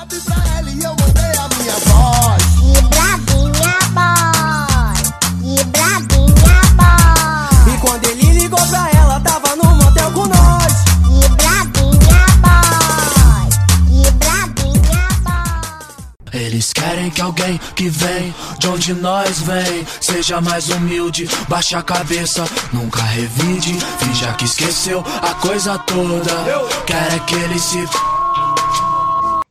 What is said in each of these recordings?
WhatsApp pra ela e eu mandei a minha voz. Que bravinha boy, que bravinha boy, E quando ele ligou pra ela, tava no motel com nós. que bravinha boy, que bravinha boy. Eles querem que alguém que vem de onde nós vem seja mais humilde, baixe a cabeça, nunca revide, finja que esqueceu a coisa toda. Quer é que ele se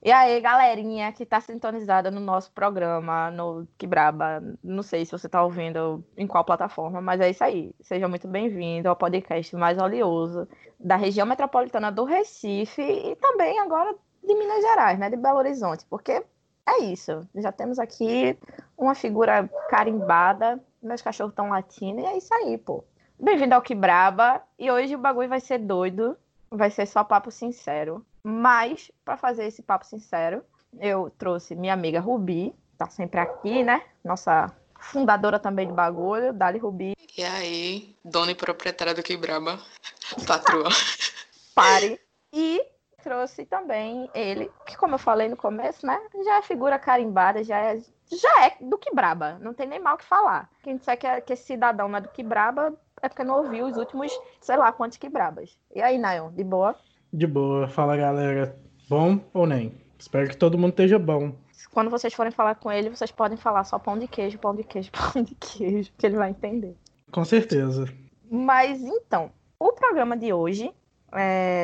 E aí, galerinha que tá sintonizada no nosso programa, no Que Braba. Não sei se você tá ouvindo em qual plataforma, mas é isso aí. Seja muito bem-vindo ao podcast mais oleoso da região metropolitana do Recife e também agora de Minas Gerais, né? De Belo Horizonte, porque é isso. Já temos aqui uma figura carimbada, meus cachorros estão latindo e é isso aí, pô. Bem-vindo ao Que Braba. E hoje o bagulho vai ser doido, vai ser só papo sincero. Mas, para fazer esse papo sincero, eu trouxe minha amiga Rubi, tá sempre aqui, né? Nossa fundadora também do bagulho, Dali Rubi, E aí, dona e proprietária do Quebraba, patroa. pare. E trouxe também ele, que como eu falei no começo, né? Já é figura carimbada, já é, já é do que braba, não tem nem mal o que falar. Quem disser que, é- que esse cidadão não é do que braba é porque não ouviu os últimos, sei lá, quantos que brabas. E aí, Nayon, de boa? De boa, fala galera. Bom ou nem? Espero que todo mundo esteja bom. Quando vocês forem falar com ele, vocês podem falar só pão de queijo, pão de queijo, pão de queijo, que ele vai entender. Com certeza. Mas então, o programa de hoje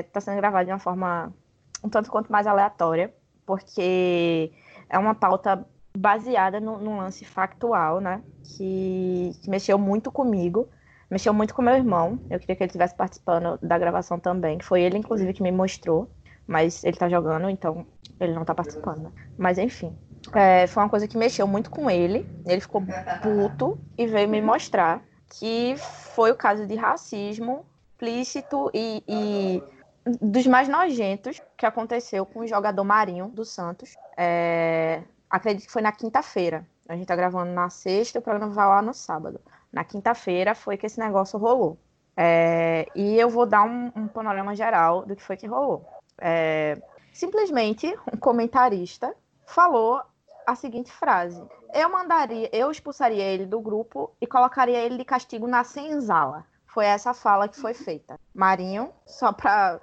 está sendo gravado de uma forma um tanto quanto mais aleatória, porque é uma pauta baseada no- num lance factual, né? Que, que mexeu muito comigo, mexeu muito com meu irmão. Eu queria que ele estivesse participando da gravação também, foi ele, inclusive, que me mostrou, mas ele tá jogando, então ele não tá participando. né? Mas enfim. é, foi uma coisa que mexeu muito com ele. Ele ficou puto e veio me mostrar que foi o caso de racismo explícito e, e dos mais nojentos que aconteceu com o jogador Marinho do Santos. É, acredito que foi na quinta-feira. A gente tá gravando na sexta o programa vai lá no sábado. Na quinta-feira foi que esse negócio rolou. É, e eu vou dar um, um panorama geral do que foi que rolou. É, simplesmente um comentarista falou a seguinte frase: Eu mandaria, eu expulsaria ele do grupo e colocaria ele de castigo na senzala. Foi essa fala que foi feita. Marinho, só para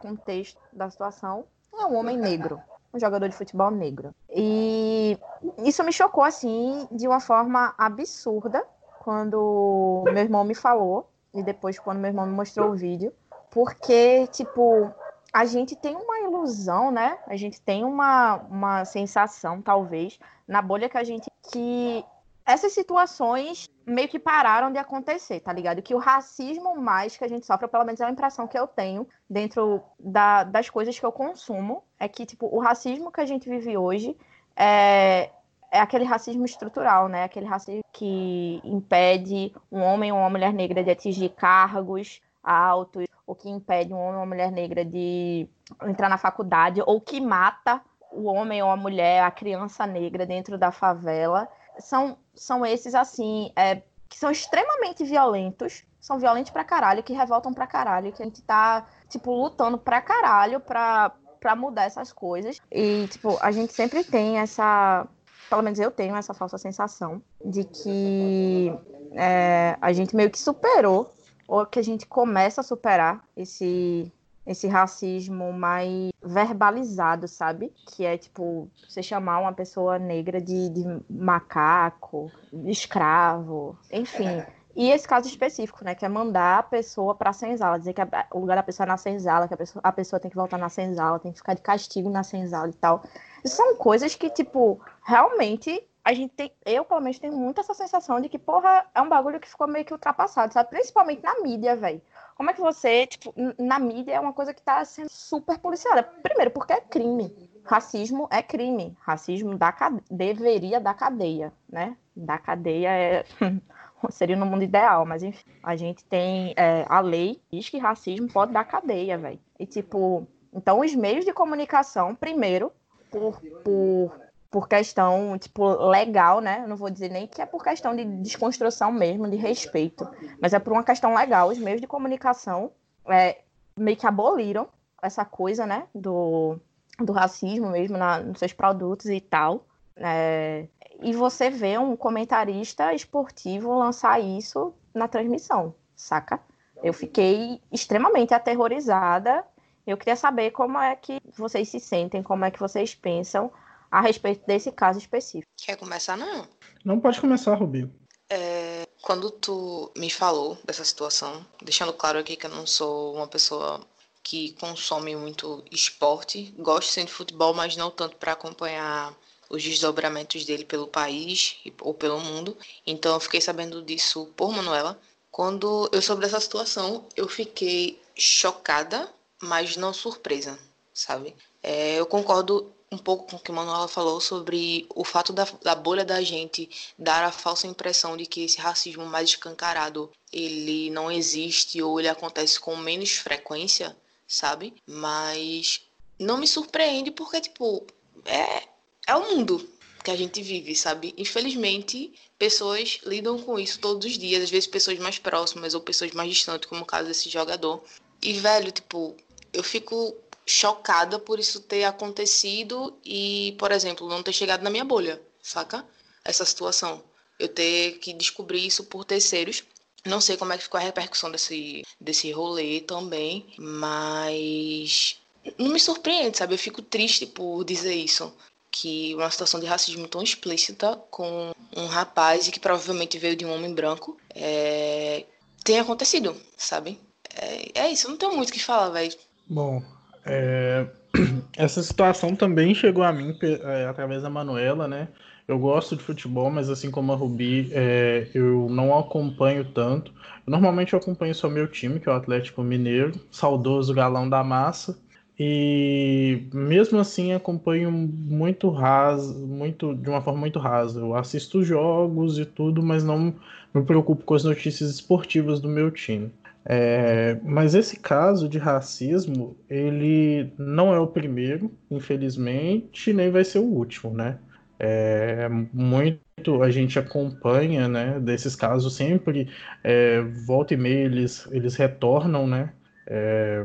contexto da situação, é um homem negro, um jogador de futebol negro. E isso me chocou assim de uma forma absurda quando meu irmão me falou e depois quando meu irmão me mostrou o vídeo, porque tipo a gente tem uma ilusão, né? A gente tem uma, uma sensação, talvez, na bolha que a gente. que essas situações meio que pararam de acontecer, tá ligado? Que o racismo mais que a gente sofre, pelo menos é a impressão que eu tenho dentro da- das coisas que eu consumo, é que, tipo, o racismo que a gente vive hoje é, é aquele racismo estrutural, né? Aquele racismo que impede um homem ou uma mulher negra de atingir cargos altos, ou que impede um homem ou uma mulher negra de entrar na faculdade, ou que mata o homem ou a mulher, a criança negra dentro da favela. São, são esses, assim, é, que são extremamente violentos, são violentos pra caralho, que revoltam pra caralho, que a gente tá, tipo, lutando pra caralho pra, pra mudar essas coisas. E, tipo, a gente sempre tem essa. Pelo menos eu tenho essa falsa sensação de que é, a gente meio que superou ou que a gente começa a superar esse esse racismo mais verbalizado, sabe? Que é tipo você chamar uma pessoa negra de, de macaco, de escravo, enfim. E esse caso específico, né, que é mandar a pessoa para a senzala, dizer que a- o lugar da pessoa é na senzala, que a pessoa, a pessoa tem que voltar na senzala, tem que ficar de castigo na senzala e tal. São coisas que, tipo, realmente a gente tem, eu pelo menos tenho muito essa sensação de que, porra, é um bagulho que ficou meio que ultrapassado, sabe? Principalmente na mídia, velho. Como é que você, tipo, na mídia é uma coisa que tá sendo super policiada? Primeiro, porque é crime. Racismo é crime. Racismo dá cade... deveria dar cadeia, né? Da cadeia é. Seria no mundo ideal, mas enfim. A gente tem. é, a lei diz que racismo pode dar cadeia, velho. E tipo. Então, os meios de comunicação, primeiro, por, por, por questão, tipo, legal, né? Não vou dizer nem que é por questão de desconstrução mesmo, de respeito, mas é por uma questão legal. Os meios de comunicação é, meio que aboliram essa coisa, né? Do, do racismo mesmo na, nos seus produtos e tal. É, e você vê um comentarista esportivo lançar isso na transmissão, saca? Eu fiquei extremamente aterrorizada. Eu queria saber como é que vocês se sentem, como é que vocês pensam a respeito desse caso específico. Quer começar, não? Não pode começar, Rubi. É, quando tu me falou dessa situação, deixando claro aqui que eu não sou uma pessoa que consome muito esporte, gosto sim de futebol, mas não tanto para acompanhar os desdobramentos dele pelo país ou pelo mundo. Então eu fiquei sabendo disso por Manuela. Quando eu soube dessa situação, eu fiquei chocada, mas não surpresa, sabe? É, eu concordo um pouco com o que Manuela falou sobre o fato da, da, bolha da gente dar a falsa impressão de que esse racismo mais escancarado ele não existe ou ele acontece com menos frequência, sabe? Mas não me surpreende porque, tipo, é, é o mundo que a gente vive, sabe? Infelizmente, pessoas lidam com isso todos os dias, às vezes pessoas mais próximas ou pessoas mais distantes, como o caso desse jogador. E, velho, tipo, eu fico chocada por isso ter acontecido e, por exemplo, não ter chegado na minha bolha, saca? Essa situação. Eu ter que descobrir isso por terceiros. Não sei como é que ficou a repercussão desse, desse rolê também, mas não me surpreende, sabe? Eu fico triste por dizer isso. Que uma situação de racismo tão explícita com um rapaz e que provavelmente veio de um homem branco é... tem acontecido, sabe? É, é isso, não tenho muito o que falar, velho. Bom, é, essa situação também chegou a mim é, através da Manuela, né? Eu gosto de futebol, mas assim como a Rubi, é, eu não acompanho tanto. Normalmente eu acompanho só meu time, que é o Atlético Mineiro, saudoso galão da massa. E mesmo assim acompanho muito raso, muito de uma forma muito rasa. Eu assisto jogos e tudo, mas não me preocupo com as notícias esportivas do meu time. É, mas esse caso de racismo, ele não é o primeiro, infelizmente, nem vai ser o último, né? É, muito a gente acompanha, né, desses casos sempre, é, volta e meia eles, eles retornam, né? É,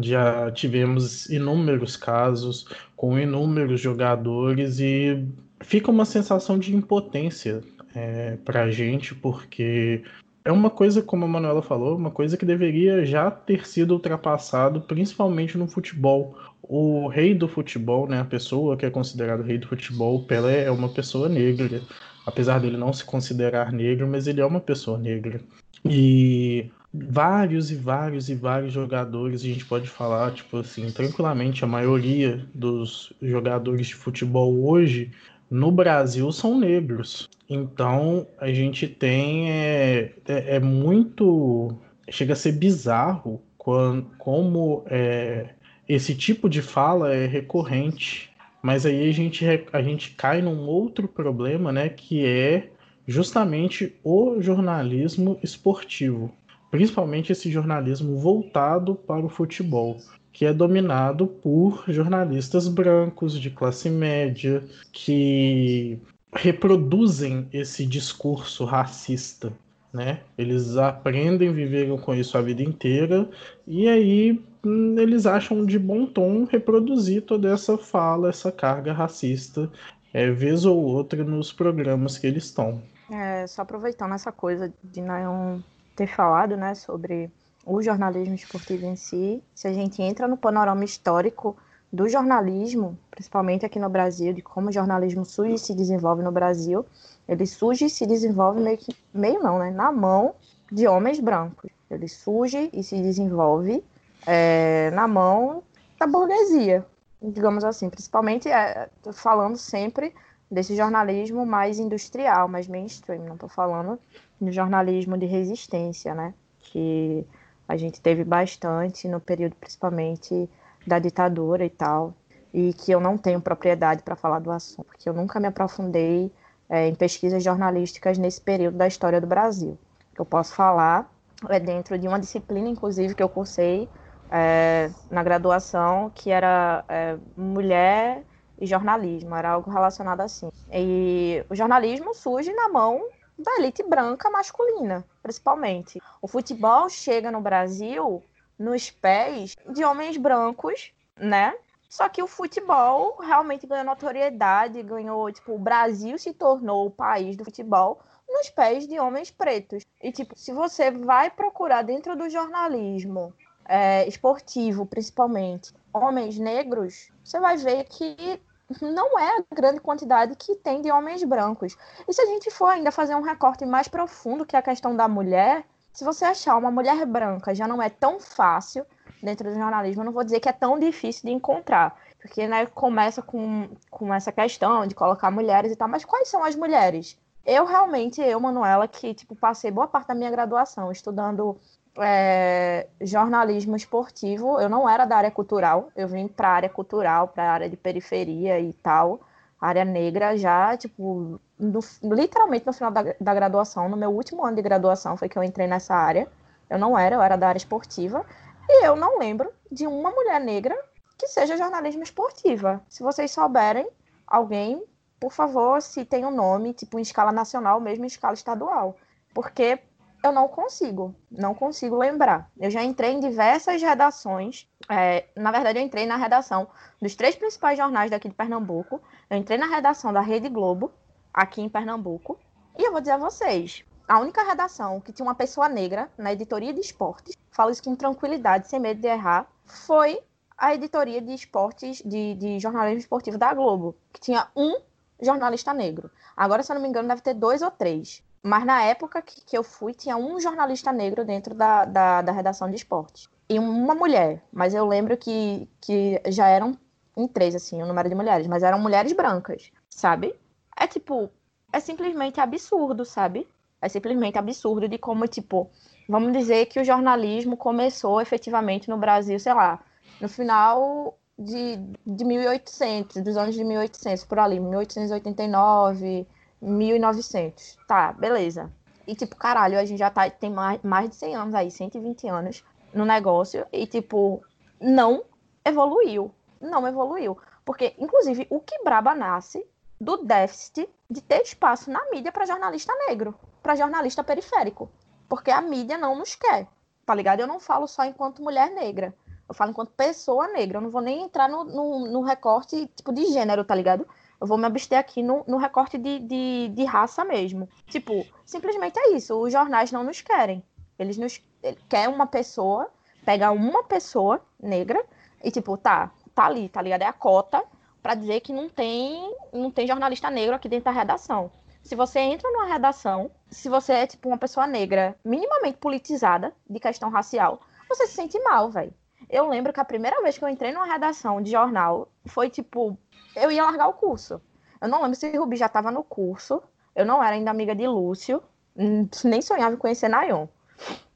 já tivemos inúmeros casos com inúmeros jogadores e fica uma sensação de impotência é, para a gente, porque é uma coisa, como a Manuela falou, uma coisa que deveria já ter sido ultrapassado, principalmente no futebol. O rei do futebol, né, a pessoa que é considerado rei do futebol, Pelé é uma pessoa negra, apesar dele não se considerar negro, mas ele é uma pessoa negra. E vários e vários e vários jogadores, a gente pode falar, tipo assim, tranquilamente, a maioria dos jogadores de futebol hoje no Brasil são negros. Então a gente tem é, é, é muito chega a ser bizarro quando, como é, esse tipo de fala é recorrente. Mas aí a gente, a gente cai num outro problema, né, que é justamente o jornalismo esportivo, principalmente esse jornalismo voltado para o futebol que é dominado por jornalistas brancos de classe média que reproduzem esse discurso racista, né? Eles aprendem, viveram com isso a vida inteira e aí hum, eles acham de bom tom reproduzir toda essa fala, essa carga racista, é, vez ou outra nos programas que eles estão. É, só aproveitando essa coisa de não ter falado, né, sobre o jornalismo esportivo em si, se a gente entra no panorama histórico do jornalismo, principalmente aqui no Brasil, de como o jornalismo surge e se desenvolve no Brasil, ele surge e se desenvolve meio que, meio não, né, na mão de homens brancos. Ele surge e se desenvolve é, na mão da burguesia, digamos assim, principalmente é, falando sempre desse jornalismo mais industrial, mais mainstream, não estou falando do jornalismo de resistência, né, que a gente teve bastante no período principalmente da ditadura e tal, e que eu não tenho propriedade para falar do assunto, porque eu nunca me aprofundei é, em pesquisas jornalísticas nesse período da história do Brasil. O que eu posso falar é dentro de uma disciplina, inclusive, que eu cursei é, na graduação, que era é, mulher e jornalismo, era algo relacionado assim. E o jornalismo surge na mão da elite branca masculina, principalmente. O futebol chega no Brasil nos pés de homens brancos, né? Só que o futebol realmente ganhou notoriedade, ganhou, tipo, o Brasil se tornou o país do futebol nos pés de homens pretos. E, tipo, se você vai procurar dentro do jornalismo é, esportivo, principalmente, homens negros, você vai ver que não é a grande quantidade que tem de homens brancos. E se a gente for ainda fazer um recorte mais profundo que a questão da mulher, se você achar uma mulher branca já não é tão fácil dentro do jornalismo, eu não vou dizer que é tão difícil de encontrar, porque né, começa com, com essa questão de colocar mulheres e tal, mas quais são as mulheres? Eu realmente, eu, Manuela, que tipo, passei boa parte da minha graduação estudando é, jornalismo esportivo, eu não era da área cultural, eu vim para a área cultural, para a área de periferia e tal, área negra já, tipo, no, literalmente no final da, da graduação, no meu último ano de graduação foi que eu entrei nessa área. Eu não era, eu era da área esportiva. E eu não lembro de uma mulher negra que seja jornalismo esportiva. Se vocês souberem, alguém, por favor, citem o um nome, tipo em escala nacional, mesmo em escala estadual. Porque eu não consigo, não consigo lembrar. Eu já entrei em diversas redações. É, na verdade, eu entrei na redação dos três principais jornais daqui de Pernambuco. Eu entrei na redação da Rede Globo, aqui em Pernambuco. E eu vou dizer a vocês, a única redação que tinha uma pessoa negra na editoria de esportes, falo isso com tranquilidade, sem medo de errar, foi a editoria de esportes, de, de jornalismo esportivo da Globo, que tinha um jornalista negro. Agora, se eu não me engano, deve ter dois ou três. Mas na época que, que eu fui, tinha um jornalista negro dentro da, da, da, redação de esportes. E uma mulher. Mas eu lembro que, que já eram em três, assim, o número de mulheres. Mas eram mulheres brancas, sabe? É tipo, é simplesmente absurdo, sabe? É simplesmente absurdo de como, tipo, vamos dizer que o jornalismo começou efetivamente no Brasil, sei lá, no final de, de 1800, dos anos de 1800, por ali, 1889, 1900. Tá, beleza. E, tipo, caralho, a gente já tá, tem mais, mais de 100 anos aí, 120 anos no negócio, e, tipo, não evoluiu. Não evoluiu. Porque, inclusive, o que Braba nasce do déficit de ter espaço na mídia para jornalista negro, para jornalista periférico. Porque a mídia não nos quer, tá ligado? Eu não falo só enquanto mulher negra, eu falo enquanto pessoa negra. Eu não vou nem entrar no, no, no recorte tipo de gênero, tá ligado? Eu vou me abster aqui no, no recorte de, de, de, raça mesmo. Tipo, simplesmente é isso. Os jornais não nos querem. Eles nos querem uma pessoa, pegar uma pessoa negra e, tipo, tá, tá ali, tá ligado? É a cota para dizer que não tem, não tem jornalista negro aqui dentro da redação. Se você entra numa redação, se você é tipo uma pessoa negra minimamente politizada de questão racial, você se sente mal, velho. Eu lembro que a primeira vez que eu entrei numa redação de jornal foi tipo, eu ia largar o curso. Eu não lembro se Rubi já estava no curso. Eu não era ainda amiga de Lúcio, hum, nem sonhava em conhecer Nayon.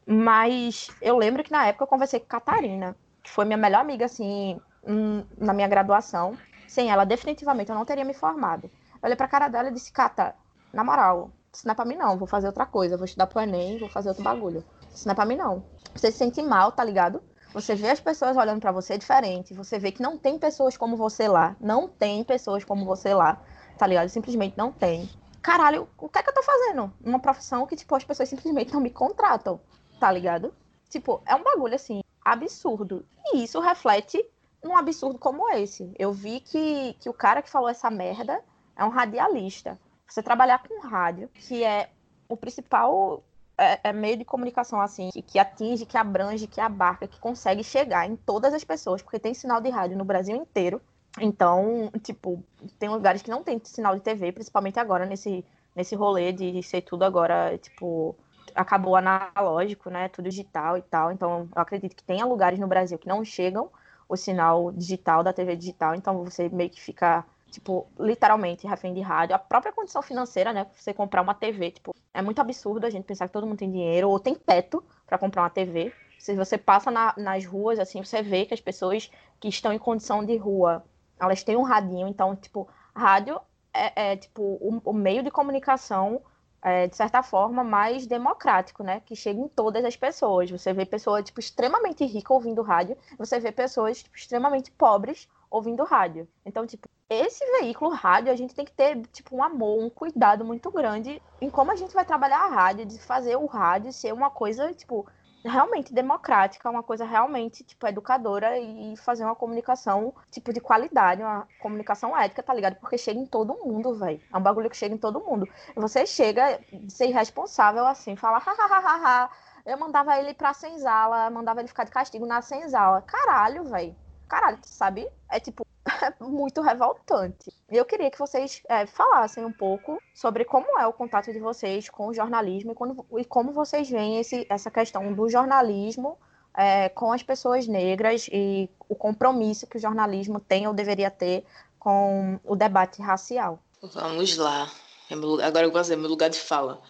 Mas eu lembro que na época eu conversei com Catarina, que foi minha melhor amiga assim hum, na minha graduação. Sem ela, definitivamente, eu não teria me formado. Eu olhei pra cara dela e disse, Cata, na moral, isso não é pra mim não, vou fazer outra coisa, vou estudar pro Enem, vou fazer outro bagulho. Isso não é pra mim não. Você se sente mal, tá ligado? Você vê as pessoas olhando para você diferente, você vê que não tem pessoas como você lá, não tem pessoas como você lá, tá ligado? Simplesmente não tem. Caralho, o que é que eu tô fazendo? Uma profissão que, tipo, as pessoas simplesmente não me contratam, tá ligado? Tipo, é um bagulho, assim, absurdo. E isso reflete num absurdo como esse. Eu vi que, que o cara que falou essa merda é um radialista. Você trabalhar com rádio, que é o principal é, é meio de comunicação assim, que, que, atinge, que abrange, que abarca, que consegue chegar em todas as pessoas, porque tem sinal de rádio no Brasil inteiro. Então, tipo, tem lugares que não tem sinal de TV, principalmente agora nesse, nesse rolê de ser tudo agora, tipo, acabou analógico, né? Tudo digital e tal. Então, eu acredito que tenha lugares no Brasil que não chegam o sinal digital da TV digital, então você meio que fica, tipo, literalmente refém de rádio. A própria condição financeira, né? Você comprar uma TV, tipo, é muito absurdo a gente pensar que todo mundo tem dinheiro ou tem teto para comprar uma TV. Se você passa na, nas ruas, assim, você vê que as pessoas que estão em condição de rua, elas têm um radinho, então, tipo, rádio é, é tipo, o, o meio de comunicação é, de certa forma, mais democrático, né? Que chega em todas as pessoas. Você vê pessoas, tipo, extremamente ricas ouvindo rádio, você vê pessoas, tipo, extremamente pobres ouvindo rádio. Então, tipo, esse veículo rádio, a gente tem que ter, tipo, um amor, um cuidado muito grande em como a gente vai trabalhar a rádio, de fazer o rádio ser uma coisa, tipo, realmente democrática, uma coisa realmente, tipo, educadora e fazer uma comunicação, tipo, de qualidade, uma comunicação ética, tá ligado? Porque chega em todo mundo, velho. É um bagulho que chega em todo mundo. Você chega ser irresponsável assim, fala, hahaha, eu mandava ele pra senzala, mandava ele ficar de castigo na senzala. Caralho, velho. Caralho, sabe? É tipo, muito revoltante. E eu queria que vocês é, falassem um pouco sobre como é o contato de vocês com o jornalismo e, quando, e como vocês veem esse, essa questão do jornalismo é, com as pessoas negras e o compromisso que o jornalismo tem ou deveria ter com o debate racial. Vamos lá. É agora eu vou fazer meu lugar de fala.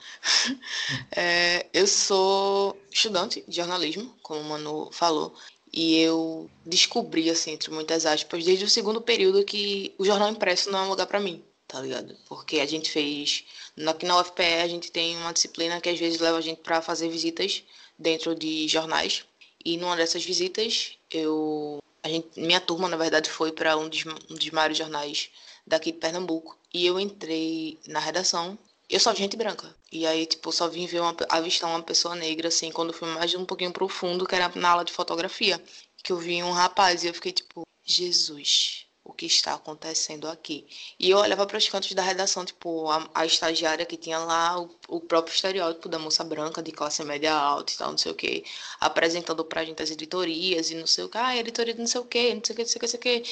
é, eu sou estudante de jornalismo, como o Manu falou, e eu descobri, assim, entre muitas aspas, desde o segundo período que o jornal impresso não é um lugar para mim, tá ligado? Porque a gente fez. Aqui na UFPE a gente tem uma disciplina que às vezes leva a gente para fazer visitas dentro de jornais. E numa dessas visitas, eu. A gente, minha turma, na verdade, foi para um um dos maiores jornais daqui de Pernambuco. E eu entrei na redação eu só vi gente branca. E aí, tipo, só vim ver uma, avistar uma pessoa negra, assim, quando fui mais um pouquinho profundo, que era na aula de fotografia. Que eu vi um rapaz e eu fiquei, tipo, Jesus, o que está acontecendo aqui? E eu olhava para os cantos da redação, tipo, a, a estagiária que tinha lá o, o, próprio estereótipo da moça branca, de classe média alta e tal, não sei o quê, apresentando pra gente as editorias e não sei o que, ah, editoria de não sei o quê, não sei o que, não sei o que, não sei o que.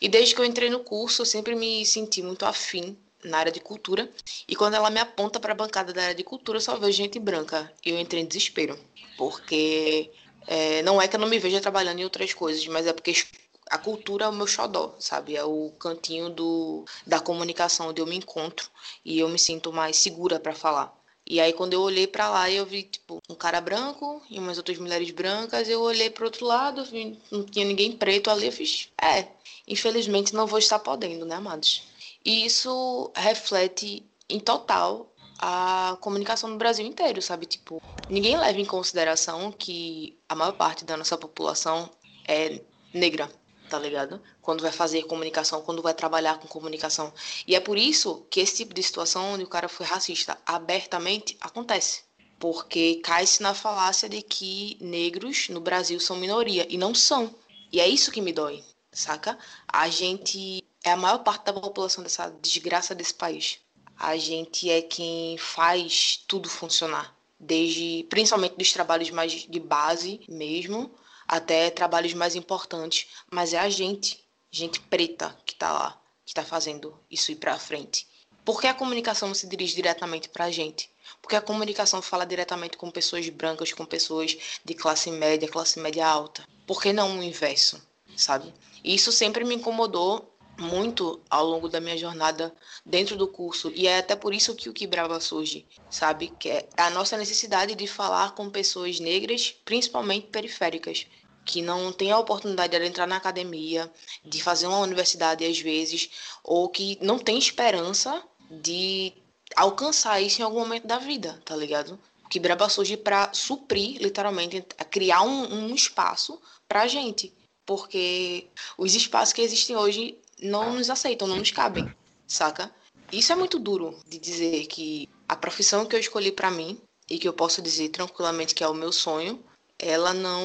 E desde que eu entrei no curso, eu sempre me senti muito afim na área de cultura. E quando ela me aponta para a bancada da área de cultura, eu só vejo gente branca. E eu entrei em desespero. Porque é, não é que eu não me veja trabalhando em outras coisas, mas é porque a cultura é o meu xodó, sabe? É o cantinho do, da comunicação onde eu me encontro e eu me sinto mais segura para falar. E aí quando eu olhei para lá, eu vi tipo um cara branco e umas outras mulheres brancas, eu olhei para outro lado, vi, não tinha ninguém preto ali, eu fiz, é, infelizmente não vou estar podendo, né, amados? E isso reflete em total a comunicação no Brasil inteiro, sabe? Tipo, ninguém leva em consideração que a maior parte da nossa população é negra, tá ligado? Quando vai fazer comunicação, quando vai trabalhar com comunicação. E é por isso que esse tipo de situação onde o cara foi racista abertamente acontece. Porque cai-se na falácia de que negros no Brasil são minoria. E não são. E é isso que me dói, saca? A gente é a maior parte da população dessa desgraça desse país. A gente é quem faz tudo funcionar, desde principalmente dos trabalhos mais de base mesmo, até trabalhos mais importantes, mas é a gente, gente preta que está lá, que está fazendo isso ir para frente. Por que a comunicação não se dirige diretamente para a gente? Porque a comunicação fala diretamente com pessoas brancas, com pessoas de classe média, classe média alta. Por que não o inverso, sabe? Isso sempre me incomodou muito ao longo da minha jornada dentro do curso e é até por isso que o que Brava surge, sabe? Que é a nossa necessidade de falar com pessoas negras, principalmente periféricas, que não têm a oportunidade de entrar na academia, de fazer uma universidade às vezes, ou que não tem esperança de alcançar isso em algum momento da vida, tá ligado? Que Braba surge para suprir, literalmente, criar um, um espaço pra gente porque os espaços que existem hoje não nos aceitam, não nos cabem, saca? Isso é muito duro de dizer que a profissão que eu escolhi para mim e que eu posso dizer tranquilamente que é o meu sonho, ela não,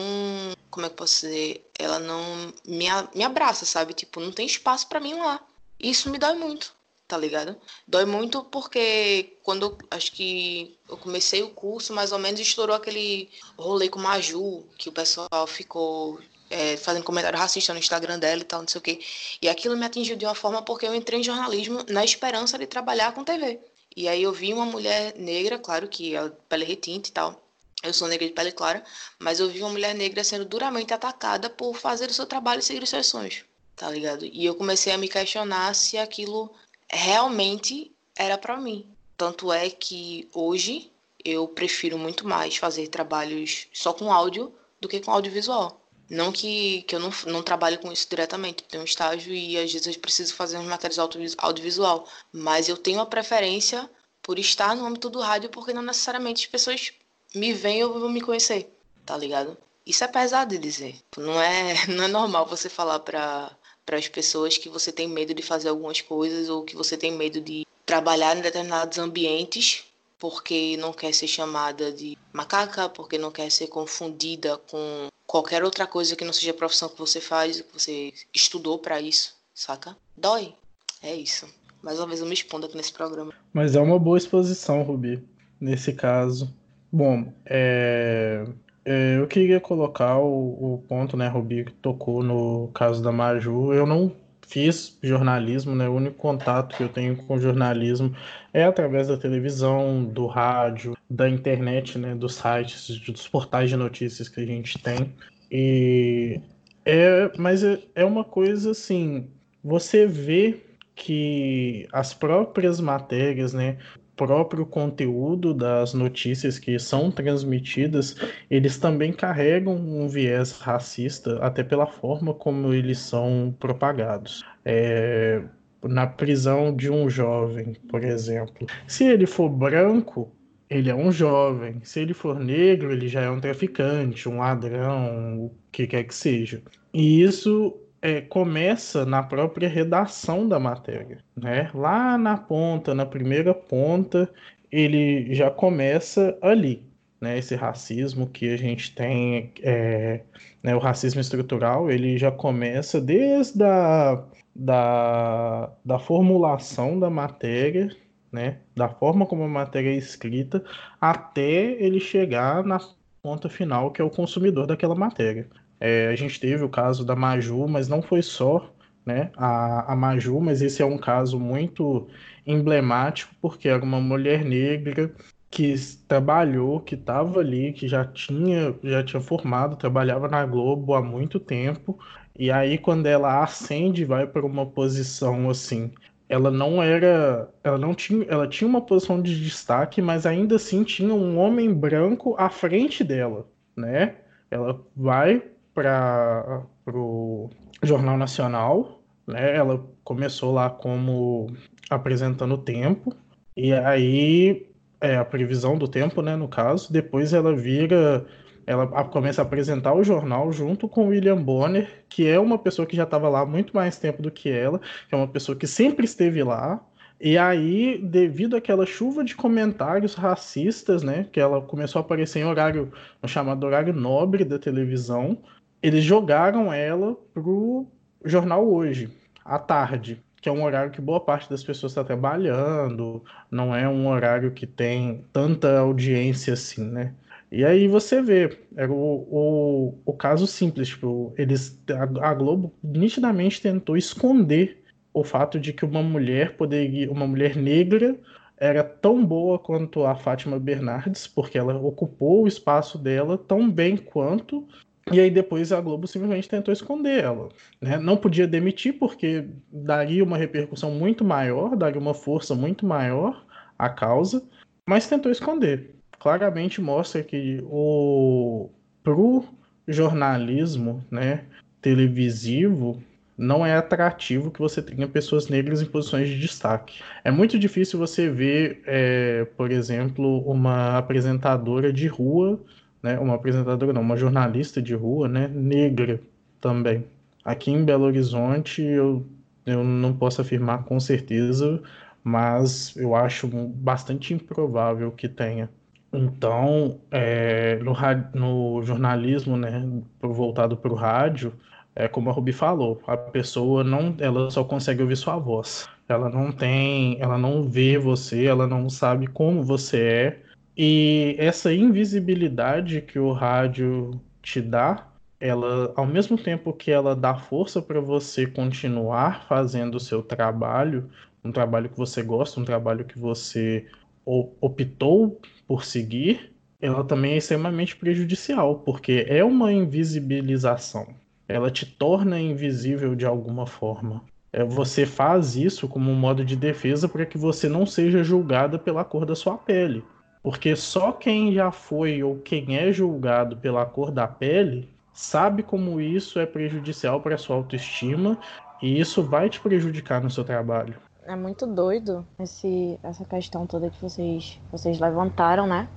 como é que eu posso dizer, ela não me, me abraça, sabe? Tipo, não tem espaço para mim lá. Isso me dói muito, tá ligado? Dói muito porque quando eu, acho que eu comecei o curso, mais ou menos estourou aquele rolê com Maju, que o pessoal ficou é, fazendo comentário racista no Instagram dela e tal, não sei o quê. E aquilo me atingiu de uma forma porque eu entrei em jornalismo na esperança de trabalhar com TV. E aí eu vi uma mulher negra, claro que ela pele retinta e tal. Eu sou negra de pele clara, mas eu vi uma mulher negra sendo duramente atacada por fazer o seu trabalho e seguir os seus sonhos, tá ligado? E eu comecei a me questionar se aquilo realmente era para mim. Tanto é que hoje eu prefiro muito mais fazer trabalhos só com áudio do que com audiovisual. Não que, que eu não, não trabalhe com isso diretamente, tenho um estágio e às vezes eu preciso fazer uns materiais audiovisual, mas eu tenho a preferência por estar no âmbito do rádio porque não necessariamente as pessoas me veem ou vão me conhecer, tá ligado? Isso é pesado de dizer. Não é, não é normal você falar para para as pessoas que você tem medo de fazer algumas coisas ou que você tem medo de trabalhar em determinados ambientes porque não quer ser chamada de macaca, porque não quer ser confundida com qualquer outra coisa que não seja a profissão que você faz, que você estudou para isso, saca? Dói. É isso. Mais uma vez eu me expondo aqui nesse programa. Mas é uma boa exposição, Rubi, nesse caso. Bom, é, é, eu queria colocar o, o ponto, né, Rubi, que tocou no caso da Maju. Eu não fiz jornalismo, né? O único contato que eu tenho com jornalismo é através da televisão, do rádio, da internet, né? Dos sites, dos portais de notícias que a gente tem. E é, mas é, é uma coisa assim, você vê que as próprias matérias, né, próprio conteúdo das notícias que são transmitidas, eles também carregam um viés racista, até pela forma como eles são propagados. É, na prisão de um jovem, por exemplo, se ele for branco, ele é um jovem. Se ele for negro, ele já é um traficante, um ladrão, o que quer que seja. E isso é, começa na própria redação da matéria, né? Lá na ponta, na primeira ponta, ele já começa ali, né? Esse racismo que a gente tem, é, né? o racismo estrutural, ele já começa desde a da, da formulação da matéria, né? Da forma como a matéria é escrita, até ele chegar na ponta final, que é o consumidor daquela matéria. É, a gente teve o caso da Maju, mas não foi só né, a, a Maju, mas esse é um caso muito emblemático, porque era uma mulher negra que trabalhou, que estava ali, que já tinha, já tinha formado, trabalhava na Globo há muito tempo, e aí quando ela ascende, vai para uma posição assim, ela não era, ela não tinha, ela tinha uma posição de destaque, mas ainda assim tinha um homem branco à frente dela, né? Ela vai para o Jornal Nacional, né? Ela começou lá como apresentando o tempo, e aí é a previsão do tempo, né, no caso. Depois ela vira, ela começa a apresentar o jornal junto com William Bonner, que é uma pessoa que já estava lá muito mais tempo do que ela, que é uma pessoa que sempre esteve lá. E aí, devido àquela chuva de comentários racistas, né, que ela começou a aparecer em horário, no chamado horário nobre da televisão, eles jogaram ela pro jornal hoje, à tarde, que é um horário que boa parte das pessoas está trabalhando, não é um horário que tem tanta audiência assim, né? E aí você vê, era o, o, o caso simples, tipo, eles, a, a Globo nitidamente tentou esconder o fato de que uma mulher poderia, uma mulher negra era tão boa quanto a Fátima Bernardes, porque ela ocupou o espaço dela tão bem quanto, e aí depois a Globo simplesmente tentou esconder ela. Né? Não podia demitir porque daria uma repercussão muito maior, daria uma força muito maior à causa, mas tentou esconder. Claramente mostra que o pro jornalismo, né, televisivo, não é atrativo que você tenha pessoas negras em posições de destaque. É muito difícil você ver, é, por exemplo, uma apresentadora de rua né, uma apresentadora, não, uma jornalista de rua, né, negra também. Aqui em Belo Horizonte eu, eu não posso afirmar com certeza, mas eu acho bastante improvável que tenha. Então, é, no, no, jornalismo, né, voltado para o rádio, é como a Rubi falou, a pessoa não, ela só consegue ouvir sua voz. Ela não tem, ela não vê você, ela não sabe como você é, e essa invisibilidade que o rádio te dá, ela, ao mesmo tempo que ela dá força para você continuar fazendo o seu trabalho, um trabalho que você gosta, um trabalho que você optou por seguir, ela também é extremamente prejudicial, porque é uma invisibilização. Ela te torna invisível de alguma forma. É, você faz isso como um modo de defesa para que você não seja julgada pela cor da sua pele. Porque só quem já foi ou quem é julgado pela cor da pele sabe como isso é prejudicial para sua autoestima e isso vai te prejudicar no seu trabalho. É muito doido esse, essa questão toda que vocês, vocês levantaram, né?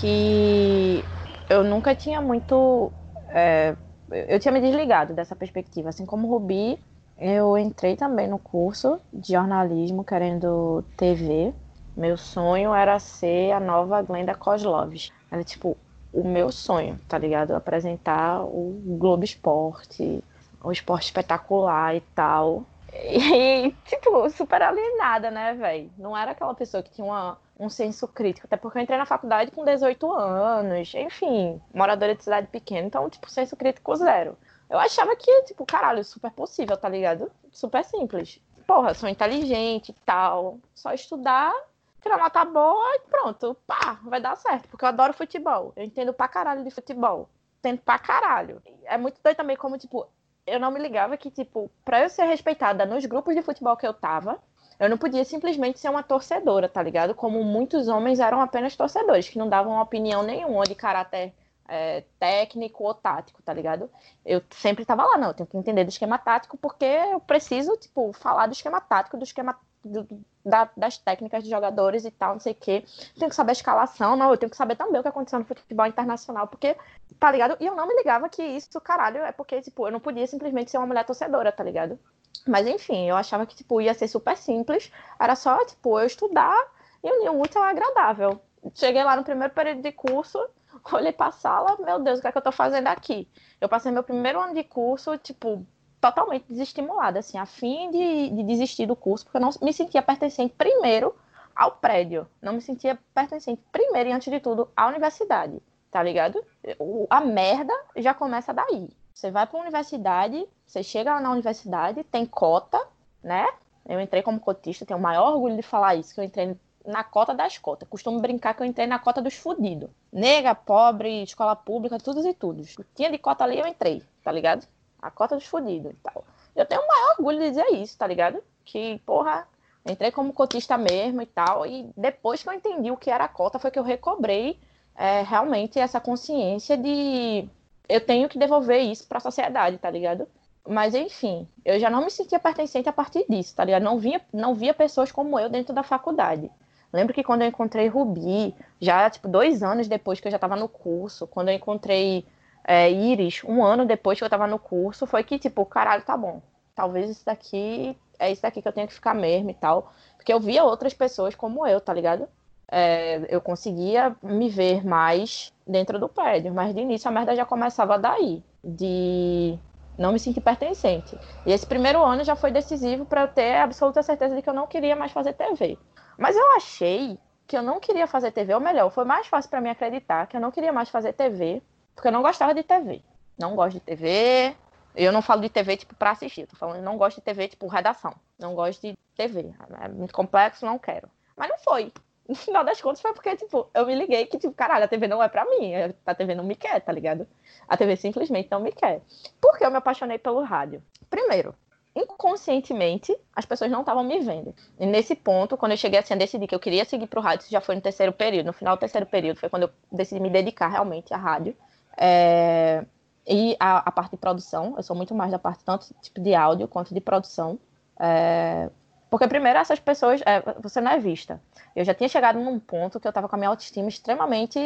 Que eu nunca tinha muito. É, eu tinha me desligado dessa perspectiva. Assim como o Rubi, eu entrei também no curso de jornalismo querendo TV Meu sonho era ser a nova Glenda Kozlovs. Era tipo o meu sonho, tá ligado? Apresentar o Globo Esporte, o esporte espetacular e tal. E, tipo, super alienada, né, velho? Não era aquela pessoa que tinha uma, um senso crítico. Até porque eu entrei na faculdade com 18 anos, enfim, moradora de cidade pequena. Então, tipo, senso crítico zero. Eu achava que, tipo, caralho, super possível, tá ligado? Super simples. Porra, sou inteligente e tal. Só estudar, tirar nota boa e pronto. Pá, vai dar certo. Porque eu adoro futebol. Eu entendo pra caralho de futebol. Entendo pra caralho. É muito doido também como, tipo, eu não me ligava que, tipo, pra eu ser respeitada nos grupos de futebol que eu tava, eu não podia simplesmente ser uma torcedora, tá ligado? Como muitos homens eram apenas torcedores, que não davam opinião nenhuma de caráter é, técnico ou tático, tá ligado? Eu sempre tava lá, não, eu tenho que entender do esquema tático, porque eu preciso, tipo, falar do esquema tático, do esquema do, da, das técnicas de jogadores e tal, não sei o quê. Tenho que saber a escalação, não, eu tenho que saber também o que aconteceu no futebol internacional, porque, tá ligado? E eu não me ligava que isso, caralho, é porque, tipo, eu não podia simplesmente ser uma mulher torcedora, tá ligado? Mas enfim, eu achava que, tipo, ia ser super simples, era só, tipo, eu estudar e unir o útil ao agradável. Cheguei lá no primeiro período de curso, olhei pra sala, meu Deus, o que é que eu tô fazendo aqui? Eu passei meu primeiro ano de curso, tipo, totalmente desestimulada, assim, a fim de, de desistir do curso, porque eu não me sentia pertencente primeiro ao prédio, não me sentia pertencente primeiro e antes de tudo à universidade, tá ligado? O, a merda já começa daí. Você vai para a universidade, você chega na universidade, tem cota, né? Eu entrei como cotista, tenho o maior orgulho de falar isso, que eu entrei na cota das cotas. Costumo brincar que eu entrei na cota dos fudidos. Nega, pobre, escola pública, todos e todos. Tinha de cota ali, eu entrei, tá ligado? A cota dos fudidos e tal. Eu tenho o maior orgulho de dizer isso, tá ligado? Que, porra, entrei como cotista mesmo e tal. E depois que eu entendi o que era a cota, foi que eu recobrei é, realmente essa consciência de eu tenho que devolver isso para a sociedade, tá ligado? Mas enfim, eu já não me sentia pertencente a partir disso, tá ligado? Não via, não via pessoas como eu dentro da faculdade. Lembro que quando eu encontrei Rubi, já tipo dois anos depois que eu já estava no curso, quando eu encontrei é, Iris, um ano depois que eu tava no curso, foi que, tipo, caralho, tá bom. Talvez isso daqui é isso daqui que eu tenho que ficar mesmo e tal. Porque eu via outras pessoas como eu, tá ligado? É, eu conseguia me ver mais dentro do prédio, mas de início a merda já começava daí, de não me sentir pertencente. E esse primeiro ano já foi decisivo para eu ter absoluta certeza de que eu não queria mais fazer TV. Mas eu achei que eu não queria fazer TV, ou melhor, foi mais fácil para mim acreditar que eu não queria mais fazer TV porque eu não gostava de TV. Não gosto de TV. Eu não falo de TV, tipo, pra assistir. tô falando, não gosto de TV, tipo, redação. Não gosto de TV. É muito complexo, não quero. Mas não foi. No final das contas, foi porque, tipo, eu me liguei que, tipo, caralho, a TV não é pra mim. A TV não me quer, tá ligado? A TV simplesmente não me quer. Porque eu me apaixonei pelo rádio. Primeiro, inconscientemente, as pessoas não estavam me vendo. E nesse ponto, quando eu cheguei assim, a decidir que eu queria seguir pro rádio, isso já foi no terceiro período. No final do terceiro período foi quando eu decidi me dedicar realmente à rádio. É, e a, a, parte de produção, eu sou muito mais da parte tanto tipo de áudio quanto de produção. É, porque primeiro essas pessoas, é, você não é vista. Eu já tinha chegado num ponto que eu tava com a minha autoestima extremamente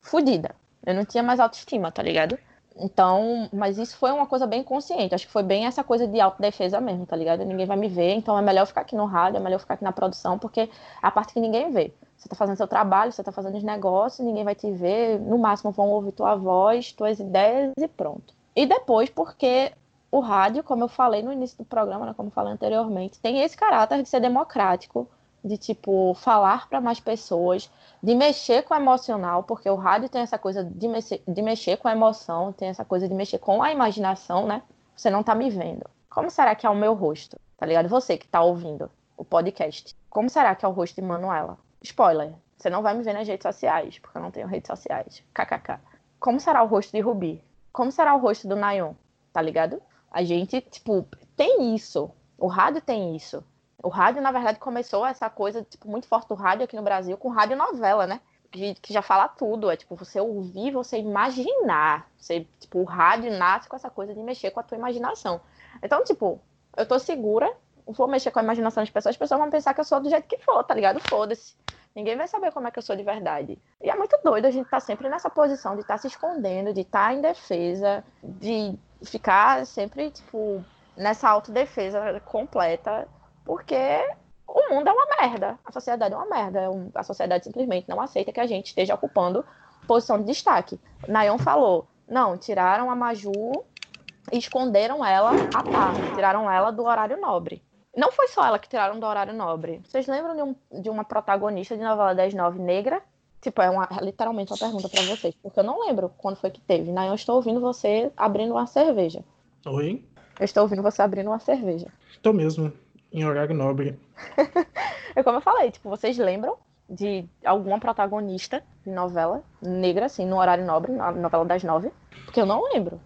fodida. Eu não tinha mais autoestima, tá ligado? Então, mas isso foi uma coisa bem consciente. Acho que foi bem essa coisa de autodefesa mesmo, tá ligado? Ninguém vai me ver, então é melhor ficar aqui no rádio, é melhor ficar aqui na produção, porque é a parte que ninguém vê. Você está fazendo seu trabalho, você está fazendo os negócios, ninguém vai te ver, no máximo vão ouvir tua voz, tuas ideias e pronto. E depois, porque o rádio, como eu falei no início do programa, né, como eu falei anteriormente, tem esse caráter de ser democrático, de tipo falar para mais pessoas, de mexer com o emocional, porque o rádio tem essa coisa de, mexer, de mexer com a emoção, tem essa coisa de mexer com a imaginação, né? Você não tá me vendo. Como será que é o meu rosto? Tá ligado? Você que tá ouvindo o podcast. Como será que é o rosto de Manuela? Spoiler, você não vai me ver nas redes sociais, porque eu não tenho redes sociais. KKK. Como será o rosto de Ruby? Como será o rosto do Nayon? Tá ligado? A gente, tipo, tem isso. O rádio tem isso. O rádio, na verdade, começou essa coisa, tipo, muito forte do rádio aqui no Brasil com rádio novela, né? Que, que já fala tudo. É tipo, você ouvir, você imaginar. Você, tipo, o rádio nasce com essa coisa de mexer com a tua imaginação. Então, tipo, eu tô segura, vou mexer com a imaginação das pessoas, as pessoas vão pensar que eu sou do jeito que for, tá ligado? Foda-se. Ninguém vai saber como é que eu sou de verdade. E é muito doido a gente tá sempre nessa posição de estar tá se escondendo, de estar tá em defesa, de ficar sempre, tipo, nessa autodefesa completa, porque o mundo é uma merda. A sociedade é uma merda. É A sociedade simplesmente não aceita que a gente esteja ocupando posição de destaque. Nayon falou: não, tiraram a Maju e esconderam ela à tarde, tiraram ela do horário nobre. Não foi só ela que tiraram do horário nobre. Vocês lembram de, um- de uma protagonista de novela das nove negra? Tipo, é, uma, é literalmente uma pergunta pra vocês, porque eu não lembro quando foi que teve. Nayon, eu estou ouvindo você abrindo uma cerveja. Oi? Eu estou ouvindo você abrindo uma cerveja. Tô mesmo. Em horário nobre. É como eu falei, tipo, vocês lembram de alguma protagonista de novela negra, assim, no horário nobre, na novela das nove? Porque eu não lembro.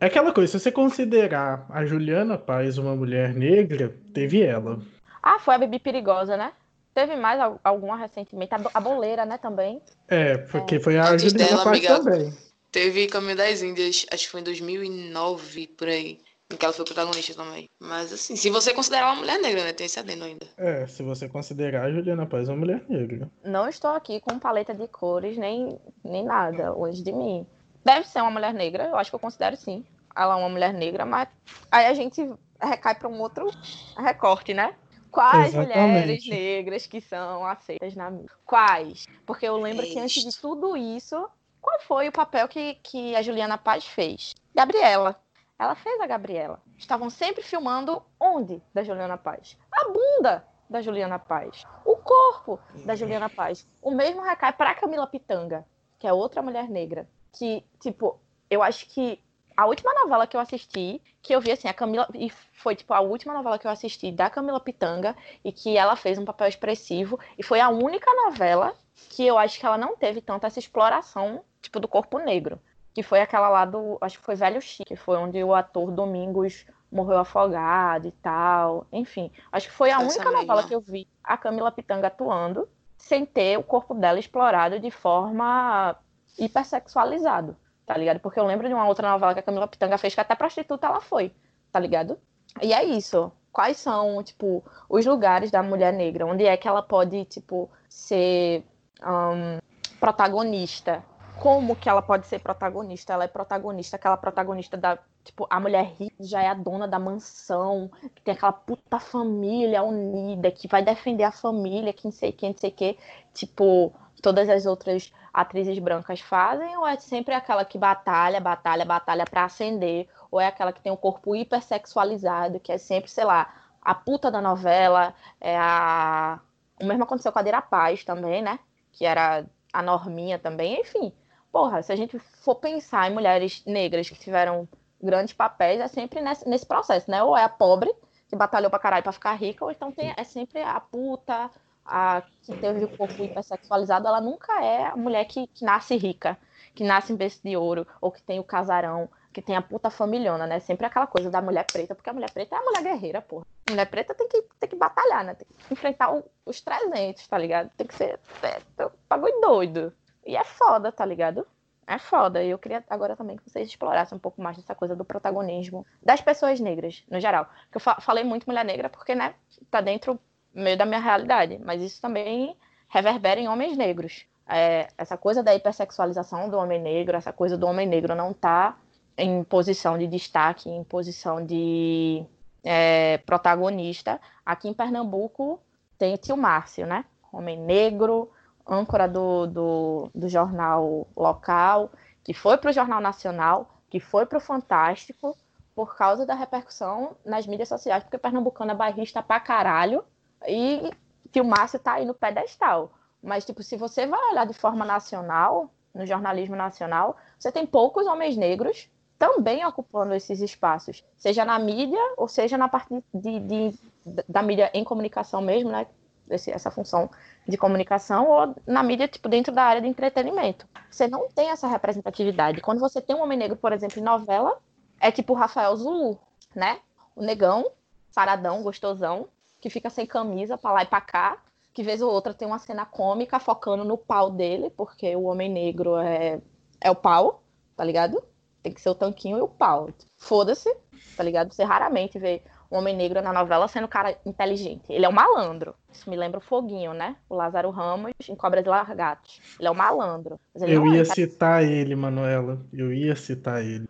É aquela coisa, se você considerar a Juliana Paz uma mulher negra, teve ela. Ah, foi a Bibi Perigosa, né? Teve mais al- alguma recentemente? A, Bo- a Boleira, né, também? É, porque foi a Antes Juliana dela, Paz amiga. também. Teve Caminho das Índias, acho que foi em 2009, por aí. Em que ela foi protagonista também. Mas assim, se você considerar uma mulher negra, né? Tem esse adendo ainda. É, se você considerar a Juliana Paz uma mulher negra. Não estou aqui com paleta de cores, nem, nem nada longe de mim. Deve ser uma mulher negra, eu acho que eu considero sim. Ela é uma mulher negra, mas aí a gente recai para um outro recorte, né? Quais Exatamente. mulheres negras que são aceitas na mídia? Quais? Porque eu lembro que antes de tudo isso, qual foi o papel que, que a Juliana Paz fez? Gabriela. Ela fez a Gabriela. Estavam sempre filmando onde da Juliana Paz? A bunda da Juliana Paz. O corpo da Juliana Paz. O mesmo recai para Camila Pitanga, que é outra mulher negra. Que, tipo, eu acho que a última novela que eu assisti, que eu vi assim, a Camila. E foi, tipo, a última novela que eu assisti da Camila Pitanga, e que ela fez um papel expressivo. E foi a única novela que eu acho que ela não teve tanta essa exploração, tipo, do corpo negro. Que foi aquela lá do. Acho que foi Velho Chique, foi onde o ator Domingos morreu afogado e tal. Enfim, acho que foi a única novela que eu vi a Camila Pitanga atuando sem ter o corpo dela explorado de forma hipersexualizado, tá ligado? Porque eu lembro de uma outra novela que a Camila Pitanga fez que até prostituta ela foi, tá ligado? E é isso. Quais são, tipo, os lugares da mulher negra? Onde é que ela pode, tipo, ser ahn, protagonista? Como que ela pode ser protagonista? Ela é protagonista, aquela protagonista da, tipo, a mulher rica já é a dona da mansão, que tem aquela puta família unida, que vai defender a família, que não sei quem, não sei o que, tipo, todas as outras atrizes brancas fazem, ou é sempre aquela que batalha, batalha, batalha pra ascender, ou é aquela que tem um corpo hipersexualizado, que é sempre, sei lá, a puta da novela, é a. O mesmo aconteceu com a Dira Paz também, né? Que era a Norminha também, enfim. Porra, se a gente for pensar em mulheres negras que tiveram grandes papéis, é sempre nesse, nesse processo, né? Ou é a pobre, que batalhou pra caralho pra ficar rica, ou então tem, é sempre a puta, a que teve o corpo hipersexualizado, ela nunca é a mulher que, que nasce rica, que nasce em berço de ouro, ou que tem o casarão, que tem a puta familhona, né? Sempre aquela coisa da mulher preta, porque a mulher preta é a mulher guerreira, porra. A mulher preta tem que, tem que batalhar, né? Tem que enfrentar o- os 300, tá ligado? Tem que ser é, é um bagulho doido. E é foda, tá ligado? É foda. E eu queria agora também que vocês explorassem um pouco mais dessa coisa do protagonismo das pessoas negras, no geral. Que eu fa- falei muito mulher negra porque, né, tá dentro meio da minha realidade. Mas isso também reverbera em homens negros. É, essa coisa da hipersexualização do homem negro, essa coisa do homem negro não tá em posição de destaque, em posição de é, protagonista. Aqui em Pernambuco tem o tio Márcio, né? Homem negro, âncora do, do, do jornal local, que foi para o Jornal Nacional, que foi para o Fantástico, por causa da repercussão nas mídias sociais, porque Pernambucano é bairrista pra caralho, e tio Márcio tá aí no pedestal. Mas, tipo, se você vai olhar de forma nacional, no jornalismo nacional, você tem poucos homens negros também ocupando esses espaços, seja na mídia ou seja na parte de, de- da mídia em comunicação mesmo, né? Esse- essa função de comunicação ou na mídia, tipo, dentro da área de entretenimento. Você não tem essa representatividade. Quando você tem um homem negro, por exemplo, em novela, é tipo o Rafael Zulu, né? O negão, saradão, gostosão, que fica sem camisa pra lá e pra cá, que vez ou outra tem uma cena cômica focando no pau dele, porque o homem negro é, é o pau, tá ligado? Tem que ser o tanquinho e o pau. Foda-se, tá ligado? Você raramente vê um homem negro na novela sendo um cara inteligente. Ele é um malandro. Isso me lembra o Foguinho, né? O Lázaro Ramos em Cobras e Largatos. Ele é um malandro. Eu é ia cara- citar ele, Manuela. Eu ia citar ele.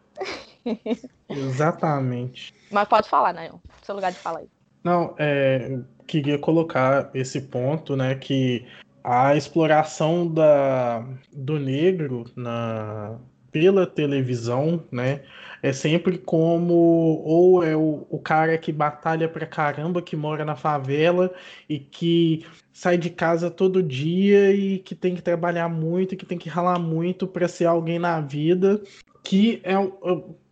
Exatamente. Mas pode falar, né? Seu lugar de falar aí. Não, é, queria colocar esse ponto, né, que a exploração da, do negro na, pela televisão, né, é sempre como ou é o, o cara que batalha pra caramba, que mora na favela e que sai de casa todo dia e que tem que trabalhar muito, que tem que ralar muito para ser alguém na vida, que é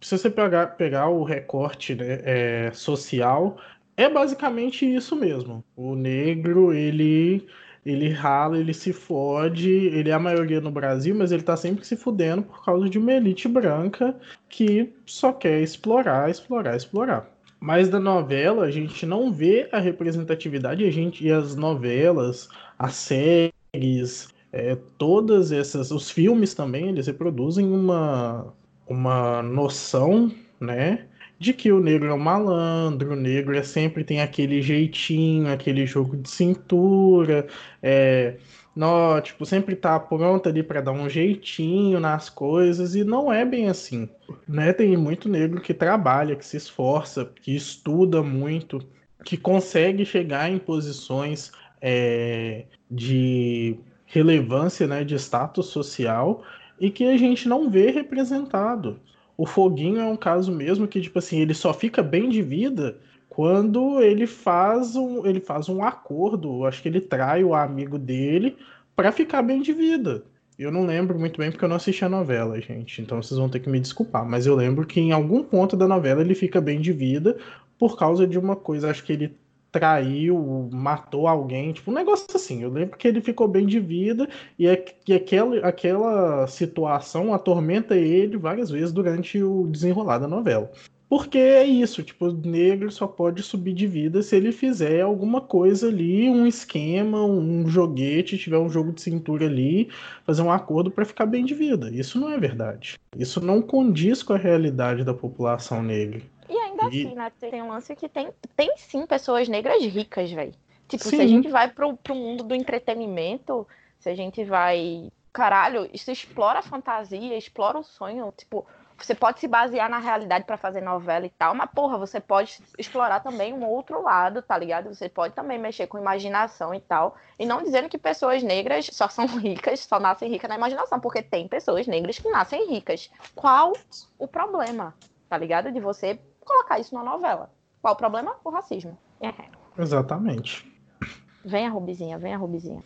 se você pegar, pegar o recorte né, é, social, é basicamente isso mesmo. O negro, ele ele rala, ele se fode, ele é a maioria no Brasil, mas ele tá sempre se fudendo por causa de uma elite branca que só quer explorar, explorar, explorar. Mas da novela a gente não vê a representatividade, a gente e as novelas, as séries, é, todas essas, os filmes também, eles reproduzem uma, uma noção, né, de que o negro é um malandro, o negro é sempre tem aquele jeitinho, aquele jogo de cintura, é, não, tipo, sempre tá pronto ali para dar um jeitinho nas coisas e não é bem assim, né? Tem muito negro que trabalha, que se esforça, que estuda muito, que consegue chegar em posições é, de relevância, né, de status social e que a gente não vê representado. O Foguinho é um caso mesmo que, tipo assim, ele só fica bem de vida quando ele faz um, ele faz um acordo, acho que ele trai o amigo dele para ficar bem de vida. Eu não lembro muito bem porque eu não assisti a novela, gente. Então vocês vão ter que me desculpar. Mas eu lembro que em algum ponto da novela ele fica bem de vida por causa de uma coisa. Acho que ele traiu, matou alguém, tipo, um negócio assim. Eu lembro que ele ficou bem de vida e, é, e aquela, aquela situação atormenta ele várias vezes durante o desenrolar da novela. Porque é isso, tipo, o negro só pode subir de vida se ele fizer alguma coisa ali, um esquema, um joguete, tiver um jogo de cintura ali, fazer um acordo para ficar bem de vida. Isso não é verdade. Isso não condiz com a realidade da população negra. Ainda E- assim, né? Tem um lance que tem, tem sim pessoas negras ricas, velho. Tipo, se a Sim. gente vai pro, pro mundo do entretenimento, se a gente vai. Caralho, isso explora a fantasia, explora o sonho. Tipo, você pode se basear na realidade pra fazer novela e tal, mas, porra, você pode explorar também um outro lado, tá ligado? Você pode também mexer com imaginação e tal. E não dizendo que pessoas negras só são ricas, só nascem ricas na imaginação, porque tem pessoas negras que nascem ricas. Qual o problema, tá ligado? De você colocar isso numa novela. Qual o problema? O racismo. É. Exatamente. Venha, Rubizinha, venha, Rubizinha.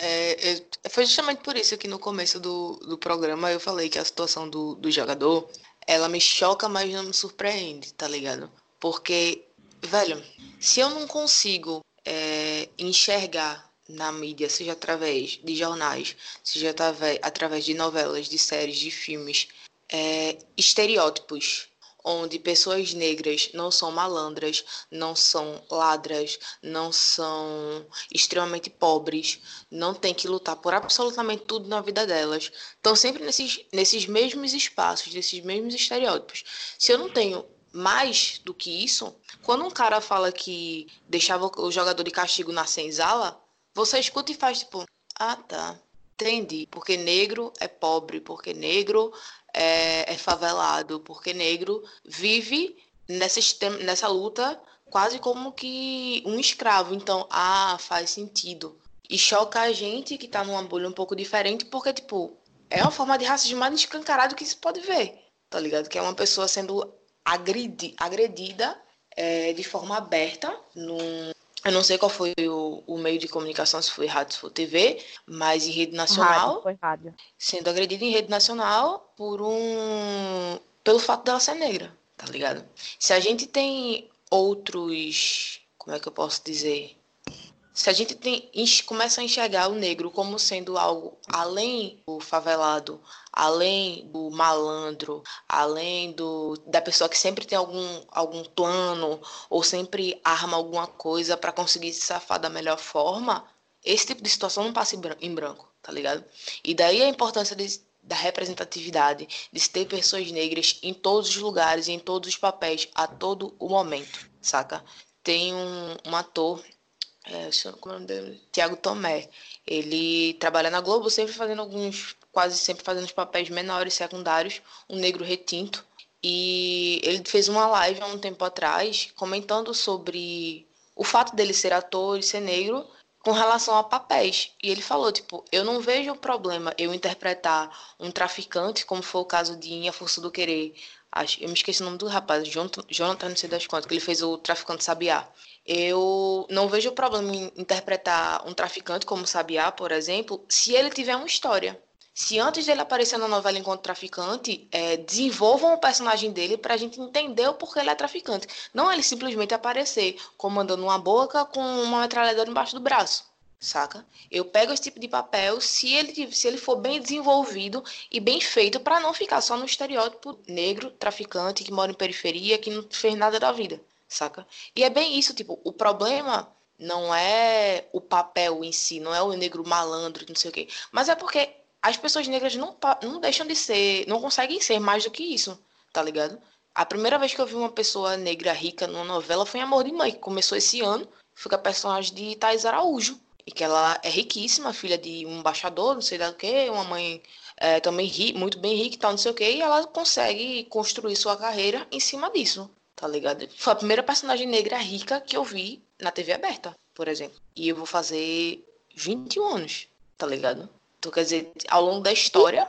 É, é, foi justamente por isso que no começo do, do programa eu falei que a situação do, do jogador, ela me choca, mas não me surpreende, tá ligado? Porque, velho, se eu não consigo é, enxergar na mídia, seja através de jornais, seja através, através de novelas, de séries, de filmes, é, estereótipos onde pessoas negras não são malandras, não são ladras, não são extremamente pobres, não tem que lutar por absolutamente tudo na vida delas. Estão sempre nesses, nesses mesmos espaços, nesses mesmos estereótipos. Se eu não tenho mais do que isso, quando um cara fala que deixava o jogador de castigo na senzala, você escuta e faz tipo, ah tá, entendi. Porque negro é pobre, porque negro é, é favelado, porque negro vive nessa, nessa luta quase como que um escravo. Então, ah, faz sentido. E choca a gente que tá numa bolha um pouco diferente, porque, tipo, é uma forma de racismo mais escancarado que se pode ver, tá ligado? Que é uma pessoa sendo agredi, agredida é, de forma aberta num. Eu não sei qual foi o, o meio de comunicação, se foi rádio, se foi TV, mas em rede nacional Rádio, foi rádio. sendo agredida em rede nacional por um pelo fato dela ser negra, tá ligado? Se a gente tem outros, como é que eu posso dizer? Se a gente tem, começa a enxergar o negro como sendo algo além do favelado, além do malandro, além do, da pessoa que sempre tem algum, algum plano ou sempre arma alguma coisa para conseguir se safar da melhor forma, esse tipo de situação não passa em bran- em branco, tá ligado? E daí a importância de- da representatividade, de se ter pessoas negras em todos os lugares, em todos os papéis, a todo o momento, saca? Tem um, um ator, é, como é o nome dele? Tiago Tomé. Ele trabalha na Globo, sempre fazendo alguns, quase sempre fazendo os papéis menores, secundários, um negro retinto. E ele fez uma live há um tempo atrás comentando sobre o fato dele ser ator e ser negro com relação a papéis. E ele falou, tipo, eu não vejo problema eu interpretar um traficante, como foi o caso de Em A Força do Querer. Acho, eu me esqueci o nome do rapaz, Jonathan, não sei das quantas, que ele fez o Traficante Sabiá. Eu não vejo problema em interpretar um traficante como Sabiá, por exemplo, se ele tiver uma história. Se antes dele aparecer na novela enquanto traficante, é, desenvolvam o personagem dele para a gente entender o porquê ele é traficante. Não ele simplesmente aparecer comandando uma boca com uma metralhadora embaixo do braço saca? Eu pego esse tipo de papel se ele, se ele for bem desenvolvido e bem feito para não ficar só no estereótipo negro, traficante, que mora em periferia, que não fez nada da vida, saca? E é bem isso, tipo, o problema não é o papel em si, não é o negro malandro, não sei o quê, mas é porque as pessoas negras não, não deixam de ser, não conseguem ser mais do que isso, tá ligado? A primeira vez que eu vi uma pessoa negra rica numa novela foi em Amor de Mãe, que começou esse ano, foi com a personagem de Thais Araújo e que ela é riquíssima, filha de um embaixador, não sei da que, uma mãe é, também ri, muito bem rica e tal, não sei o que, e ela consegue construir sua carreira em cima disso, tá ligado? Foi a primeira personagem negra rica que eu vi na TV aberta, por exemplo. E eu vou fazer 21 anos, tá ligado? Então, quer dizer, ao longo da história.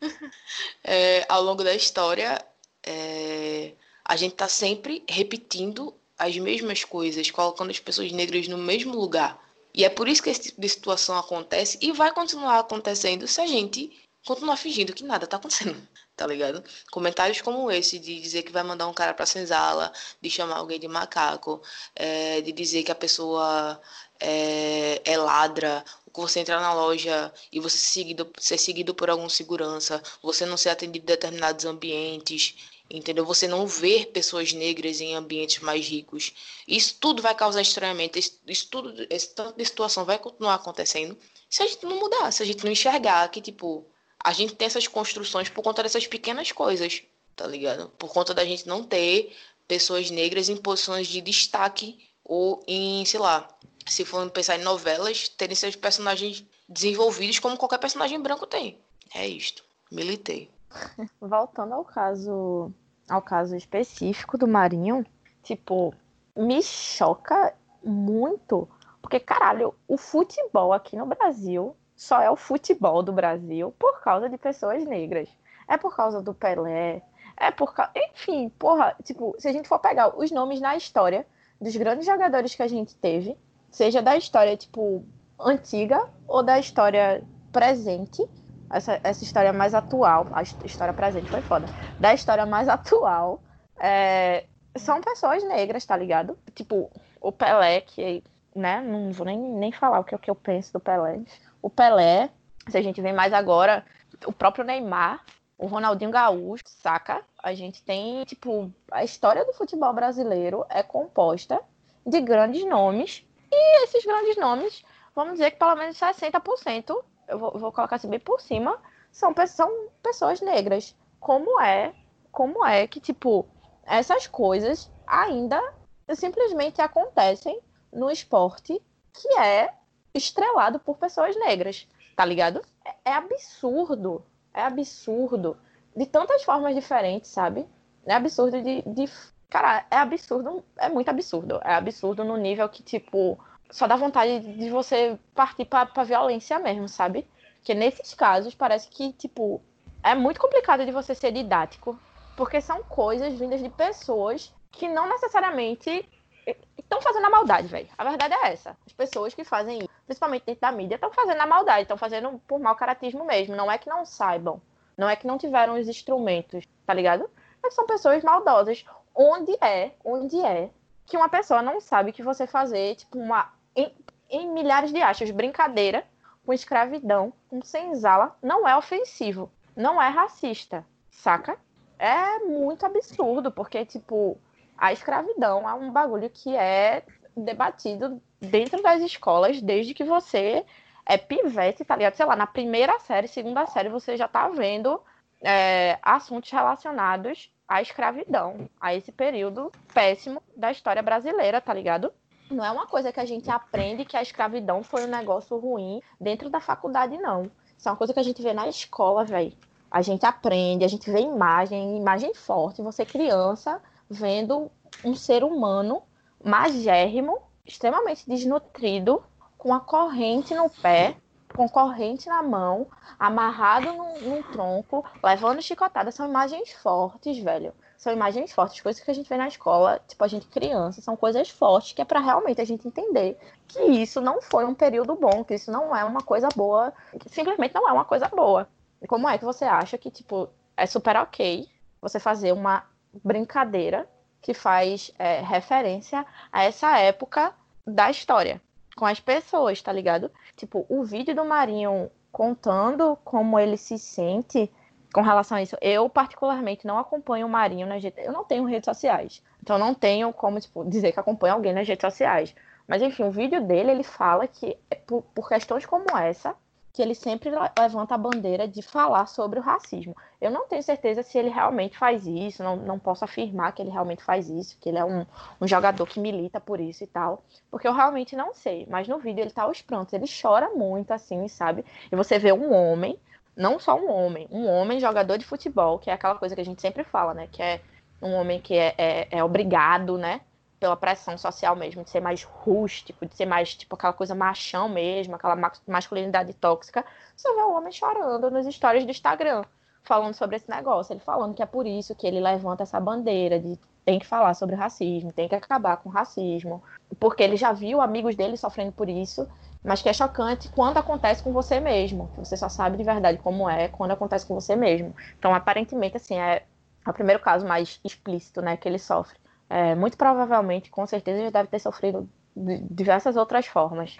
é, ao longo da história, é, a gente tá sempre repetindo as mesmas coisas, colocando as pessoas negras no mesmo lugar e é por isso que esse tipo de situação acontece e vai continuar acontecendo se a gente continuar fingindo que nada tá acontecendo, tá ligado? Comentários como esse, de dizer que vai mandar um cara pra senzala, de chamar alguém de macaco, é, de dizer que a pessoa é, é ladra, você entrar na loja e você ser seguido, ser seguido por algum segurança, você não ser atendido em determinados ambientes, entendeu? Você não ver pessoas negras em ambientes mais ricos. Isso tudo vai causar estranhamento, isso, tudo, esse tanto de situação vai continuar acontecendo se a gente não mudar, se a gente não enxergar que, tipo, a gente tem essas construções por conta dessas pequenas coisas, tá ligado? Por conta da gente não ter pessoas negras em posições de destaque ou em, sei lá, se for pensar em novelas, terem seus personagens desenvolvidos como qualquer personagem branco tem. É isto. Militei. Voltando ao caso ao caso específico do Marinho, tipo, me choca muito, porque caralho, o futebol aqui no Brasil só é o futebol do Brasil por causa de pessoas negras. É por causa do Pelé, é por causa, enfim, porra, tipo, se a gente for pegar os nomes na história dos grandes jogadores que a gente teve, seja da história tipo antiga ou da história presente, essa, essa história mais atual, a história presente foi foda, da história mais atual, é, são pessoas negras, tá ligado? Tipo, o Pelé, que, né, não vou nem, nem falar o que, o que eu penso do Pelé. O Pelé, se a gente vê mais agora, o próprio Neymar, o Ronaldinho Gaúcho, saca? A gente tem, tipo, a história do futebol brasileiro é composta de grandes nomes, e esses grandes nomes, vamos dizer que pelo menos 60% eu vou, vou colocar assim bem por cima, são, são pessoas negras. Como é, como é que, tipo, essas coisas ainda simplesmente acontecem no esporte que é estrelado por pessoas negras, tá ligado? É, é absurdo, é absurdo. De tantas formas diferentes, sabe? É absurdo de, de. Cara, é absurdo, é muito absurdo. É absurdo no nível que, tipo, só dá vontade de você partir pra, pra violência mesmo, sabe? Porque nesses casos parece que, tipo, é muito complicado de você ser didático, porque são coisas vindas de pessoas que não necessariamente estão fazendo a maldade, velho. A verdade é essa. As pessoas que fazem isso, principalmente dentro da mídia, estão fazendo a maldade, estão fazendo por mau caratismo mesmo. Não é que não saibam, não é que não tiveram os instrumentos, tá ligado? Mas são pessoas maldosas. Onde é, onde é que uma pessoa não sabe que você fazer, tipo, uma em, em milhares de achos, brincadeira com escravidão, com senzala, não é ofensivo, não é racista, saca? É muito absurdo, porque, tipo, a escravidão é um bagulho que é debatido dentro das escolas desde que você é pivete, tá ligado? Sei lá, na primeira série, segunda série, você já tá vendo é, assuntos relacionados à escravidão, a esse período péssimo da história brasileira, tá ligado? Não é uma coisa que a gente aprende que a escravidão foi um negócio ruim dentro da faculdade, não. Isso é uma coisa que a gente vê na escola, velho. A gente aprende, a gente vê imagem, imagem forte. Você criança vendo um ser humano magérrimo, extremamente desnutrido, com a corrente no pé, com corrente na mão, amarrado num, num tronco, levando chicotada. São imagens fortes, velho. São imagens fortes, coisas que a gente vê na escola, tipo, a gente criança, são coisas fortes que é para realmente a gente entender que isso não foi um período bom, que isso não é uma coisa boa, que simplesmente não é uma coisa boa. Como é que você acha que, tipo, é super ok você fazer uma brincadeira que faz é, referência a essa época da história com as pessoas, tá ligado? Tipo, o vídeo do Marinho contando como ele se sente com relação a isso. Eu, particularmente, não acompanho o Marinho nas redes. Eu não tenho redes sociais. Então, não tenho como tipo, dizer que acompanho alguém nas redes sociais. Mas, enfim, o vídeo dele, ele fala que, é por, por questões como essa, que ele sempre levanta a bandeira de falar sobre o racismo. Eu não tenho certeza se ele realmente faz isso, não, não posso afirmar que ele realmente faz isso, que ele é um, um jogador que milita por isso e tal, porque eu realmente não sei. Mas no vídeo ele tá aos prontos, ele chora muito, assim, sabe? E você vê um homem, não só um homem, um homem jogador de futebol, que é aquela coisa que a gente sempre fala, né? Que é um homem que é, é, é obrigado, né? Pela pressão social mesmo, de ser mais rústico, de ser mais, tipo, aquela coisa machão mesmo, aquela masculinidade tóxica, você vê o homem chorando nas histórias do Instagram, falando sobre esse negócio, ele falando que é por isso que ele levanta essa bandeira de tem que falar sobre racismo, tem que acabar com o racismo, porque ele já viu amigos dele sofrendo por isso, mas que é chocante quando acontece com você mesmo, você só sabe de verdade como é quando acontece com você mesmo. Então, aparentemente, assim, é, é o primeiro caso mais explícito, né, que ele sofre é, muito provavelmente, com certeza, já deve ter sofrido de diversas outras formas,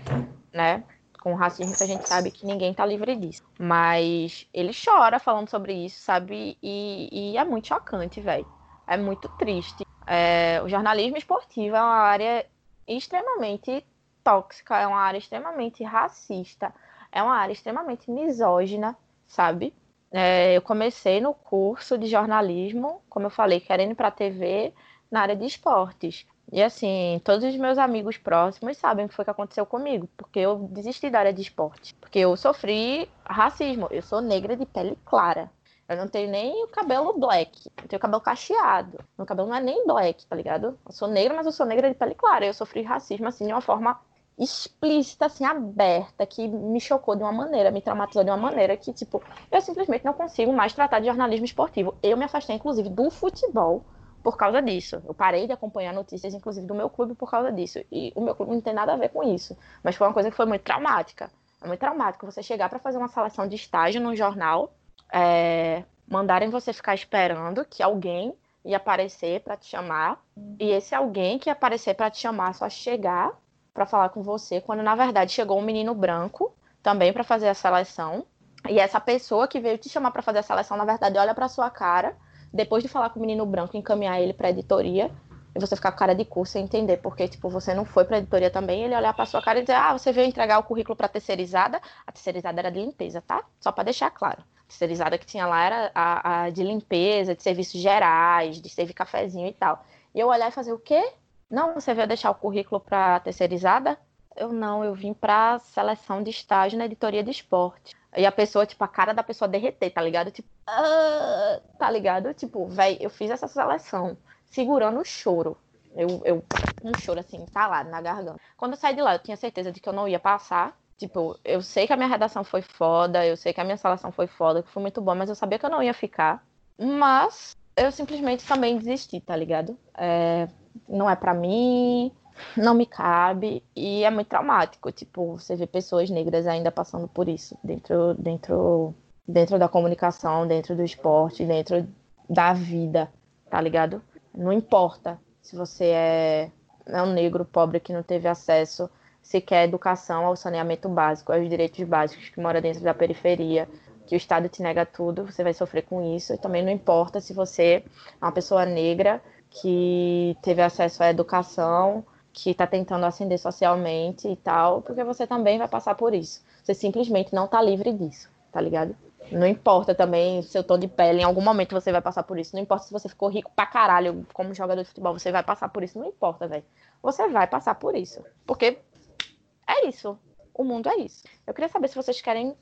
né? Com racismo, que a gente sabe que ninguém tá livre disso. Mas ele chora falando sobre isso, sabe? E, e é muito chocante, velho. É muito triste. É, o jornalismo esportivo é uma área extremamente tóxica, é uma área extremamente racista, é uma área extremamente misógina, sabe? É, eu comecei no curso de jornalismo, como eu falei, querendo ir para a TV, na área de esportes. E assim, todos os meus amigos próximos sabem o que foi que aconteceu comigo, porque eu desisti da área de esporte. Porque eu sofri racismo. Eu sou negra de pele clara. Eu não tenho nem o cabelo black. Eu tenho cabelo cacheado. Meu cabelo não é nem black, tá ligado? Eu sou negra, mas eu sou negra de pele clara. Eu sofri racismo, assim, de uma forma explícita, assim, aberta, que me chocou de uma maneira, me traumatizou de uma maneira que, tipo, eu simplesmente não consigo mais tratar de jornalismo esportivo. Eu me afastei, inclusive, do futebol por causa disso. Eu parei de acompanhar notícias, inclusive, do meu clube por causa disso. E o meu clube não tem nada a ver com isso. Mas foi uma coisa que foi muito traumática. É muito traumático você chegar para fazer uma seleção de estágio no jornal, é, mandarem você ficar esperando que alguém ia aparecer para te chamar, e esse alguém que ia aparecer para te chamar só chegar para falar com você, quando na verdade chegou um menino branco também para fazer a seleção. E essa pessoa que veio te chamar para fazer a seleção, na verdade, olha para sua cara depois de falar com o menino branco, encaminhar ele para editoria, e você ficar com cara de curso e entender porque, tipo, você não foi para editoria também, ele olhar para sua cara e dizer: "Ah, você veio entregar o currículo para terceirizada". A terceirizada era de limpeza, tá? Só para deixar claro. A terceirizada que tinha lá era a, a, de limpeza, de serviços gerais, de servir cafezinho e tal. E eu olhar e fazer o quê? Não, você veio deixar o currículo para terceirizada? Eu não, eu vim para seleção de estágio na editoria de esporte. E a pessoa, tipo, a cara da pessoa derreter, tá ligado? Tipo, ah, tá ligado? Tipo, velho, eu fiz essa seleção segurando o choro. Eu, eu, um choro assim, entalado na garganta. Quando eu saí de lá, eu tinha certeza de que eu não ia passar. Tipo, eu sei que a minha redação foi foda, eu sei que a minha seleção foi foda, que foi muito boa, mas eu sabia que eu não ia ficar. Mas eu simplesmente também desisti, tá ligado? É, não é para mim, não me cabe e é muito traumático. Tipo, você vê pessoas negras ainda passando por isso dentro, dentro, dentro da comunicação, dentro do esporte, dentro da vida, tá ligado? Não importa se você é, é um negro pobre que não teve acesso sequer à educação, ao saneamento básico, aos direitos básicos, que mora dentro da periferia, que o Estado te nega tudo, você vai sofrer com isso. E também não importa se você é uma pessoa negra que teve acesso à educação, que está tentando ascender socialmente e tal, porque você também vai passar por isso. Você simplesmente não está livre disso, tá ligado? Não importa também seu tom de pele, em algum momento você vai passar por isso. Não importa se você ficou rico pra caralho como jogador de futebol, você vai passar por isso. Não importa, velho. Você vai passar por isso. Porque é isso. O mundo é isso. Eu queria saber se vocês querem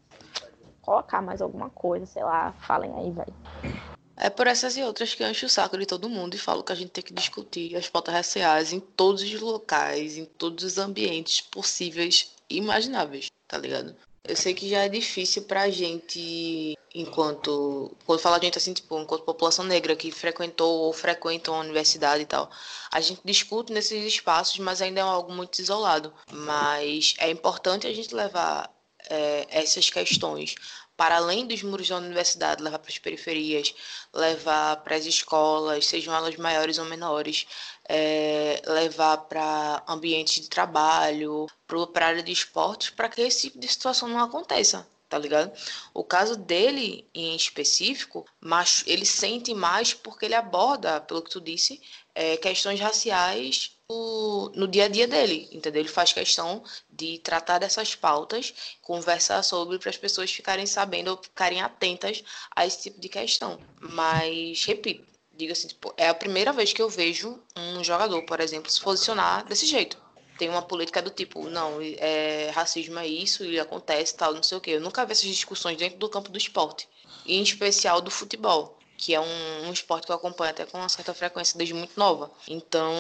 colocar mais alguma coisa, sei lá. Falem aí, velho. É por essas e outras que eu encho o saco de todo mundo e falo que a gente tem que discutir as pautas raciais em todos os locais, em todos os ambientes possíveis e imagináveis, tá ligado? Eu sei que já é difícil pra gente, enquanto. Quando fala gente assim, tipo, enquanto população negra que frequentou ou frequenta uma universidade e tal, a gente discute nesses espaços, mas ainda é algo muito isolado. Mas é importante a gente levar é, essas questões para além dos muros da universidade, levar para as periferias, levar para as escolas, sejam elas maiores ou menores, é, levar para ambientes de trabalho, para a área de esportes, para que esse tipo de situação não aconteça, tá ligado? O caso dele em específico, mas ele sente mais porque ele aborda, pelo que tu disse, é, questões raciais no, dia a dia dele, entendeu? Ele faz questão de tratar dessas pautas, conversar sobre para as pessoas ficarem sabendo ou ficarem atentas a esse tipo de questão. Mas, repito, diga assim, tipo, é a primeira vez que eu vejo um jogador, por exemplo, se posicionar desse jeito. Tem uma política do tipo, não, é, racismo é isso, e acontece tal, não sei o quê. Eu nunca vi essas discussões dentro do campo do esporte, e em especial do futebol que é um, um, esporte que eu acompanho até com uma certa frequência desde muito nova. Então,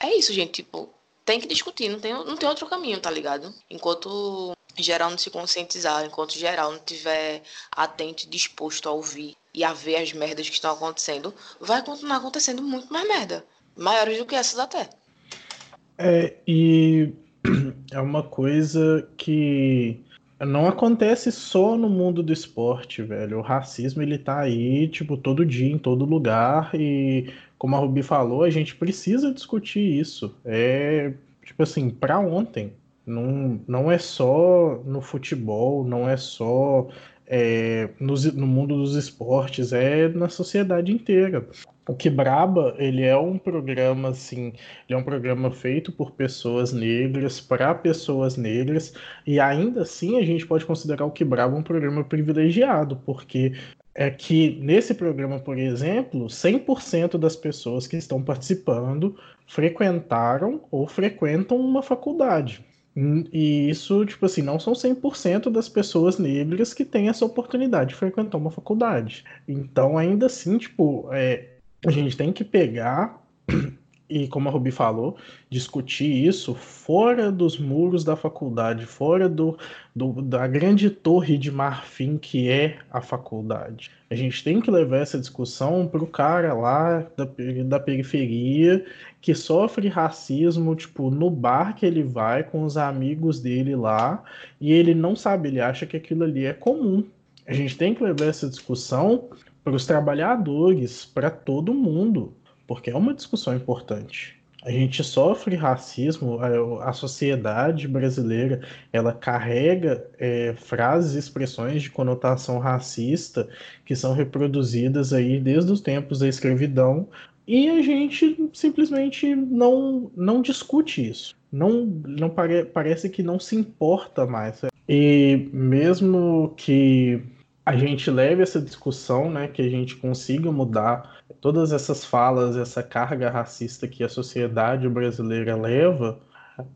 é isso, gente. Tipo, tem que discutir, não tem, não tem outro caminho, tá ligado? Enquanto geral não se conscientizar, enquanto geral não tiver atento e disposto a ouvir e a ver as merdas que estão acontecendo, vai continuar acontecendo muito mais merda. Maiores do que essas até. É, e é uma coisa que não acontece só no mundo do esporte, velho. O racismo ele tá aí, tipo, todo dia, em todo lugar. E como a Rubi falou, a gente precisa discutir isso. É, tipo assim, para ontem. Não, não é só no futebol, não é só é, no, no mundo dos esportes, é na sociedade inteira. O Quebraba, ele é um programa assim, ele é um programa feito por pessoas negras, para pessoas negras, e ainda assim a gente pode considerar o Quebraba um programa privilegiado, porque é que nesse programa, por exemplo, 100% das pessoas que estão participando frequentaram ou frequentam uma faculdade. E isso, tipo assim, não são 100% das pessoas negras que têm essa oportunidade de frequentar uma faculdade. Então, ainda assim, tipo, é, a gente tem que pegar e, como a Rubi falou, discutir isso fora dos muros da faculdade, fora do, do, da grande torre de marfim que é a faculdade. A gente tem que levar essa discussão para o cara lá da, da periferia que sofre racismo, tipo, no bar que ele vai com os amigos dele lá e ele não sabe, ele acha que aquilo ali é comum. A gente tem que levar essa discussão para os trabalhadores, para todo mundo, porque é uma discussão importante. A gente sofre racismo, a, a sociedade brasileira ela carrega é, frases e expressões de conotação racista que são reproduzidas aí desde os tempos da escravidão e a gente simplesmente não, não discute isso. Não, não pare, parece que não se importa mais. E mesmo que a gente leve essa discussão, né, que a gente consiga mudar todas essas falas, essa carga racista que a sociedade brasileira leva,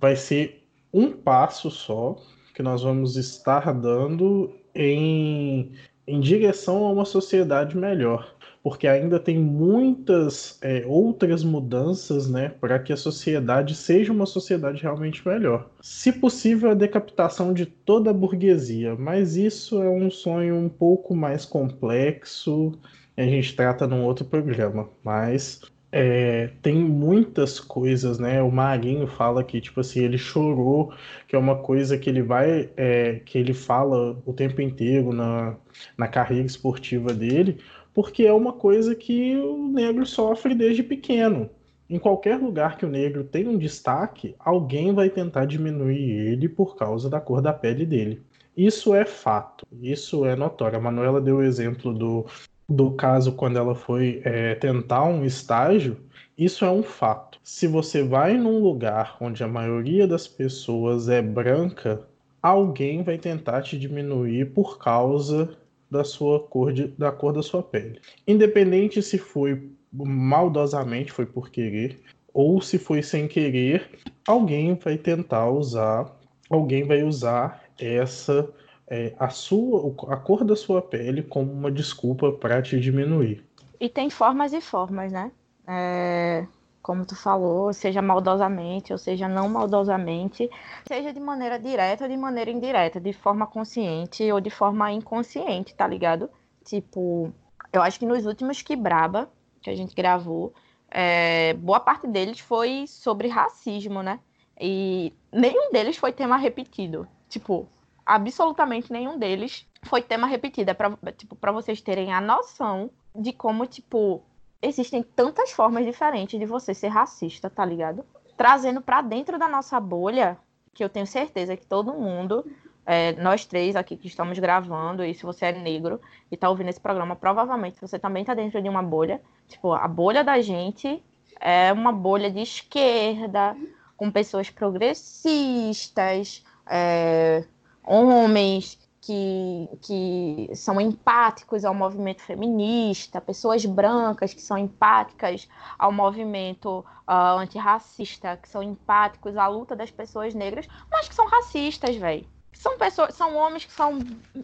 vai ser um passo só que nós vamos estar dando em, em direção a uma sociedade melhor porque ainda tem muitas é, outras mudanças né, para que a sociedade seja uma sociedade realmente melhor. Se possível, a decapitação de toda a burguesia, mas isso é um sonho um pouco mais complexo, a gente trata num outro programa, mas é, tem muitas coisas, né? O Marinho fala que, tipo assim, ele chorou, que é uma coisa que ele vai, é, que ele fala o tempo inteiro na, na carreira esportiva dele, porque é uma coisa que o negro sofre desde pequeno. Em qualquer lugar que o negro tem um destaque, alguém vai tentar diminuir ele por causa da cor da pele dele. Isso é fato, isso é notório. A Manuela deu o exemplo do, do caso quando ela foi é, tentar um estágio. Isso é um fato. Se você vai num lugar onde a maioria das pessoas é branca, alguém vai tentar te diminuir por causa da sua cor de, da cor da sua pele. Independente se foi maldosamente, foi por querer, ou se foi sem querer, alguém vai tentar usar, alguém vai usar essa é, a sua a cor da sua pele como uma desculpa para te diminuir. E tem formas e formas, né? É, como tu falou, seja maldosamente ou seja não maldosamente, seja de maneira direta ou de maneira indireta, de forma consciente ou de forma inconsciente, tá ligado? Tipo, eu acho que nos últimos que braba que a gente gravou, é, boa parte deles foi sobre racismo, né? E nenhum deles foi tema repetido. Tipo, absolutamente nenhum deles foi tema repetido. É pra, tipo, pra vocês terem a noção de como, tipo, existem tantas formas diferentes de você ser racista, tá ligado? Trazendo para dentro da nossa bolha, que eu tenho certeza que todo mundo, é, nós três aqui que estamos gravando, e se você é negro e tá ouvindo esse programa, provavelmente você também tá dentro de uma bolha. Tipo, a bolha da gente é uma bolha de esquerda, com pessoas progressistas, é, homens que, que são empáticos ao movimento feminista, pessoas brancas que são empáticas ao movimento uh, antirracista, que são empáticos à luta das pessoas negras, mas que são racistas, velho. São pessoas, são homens que são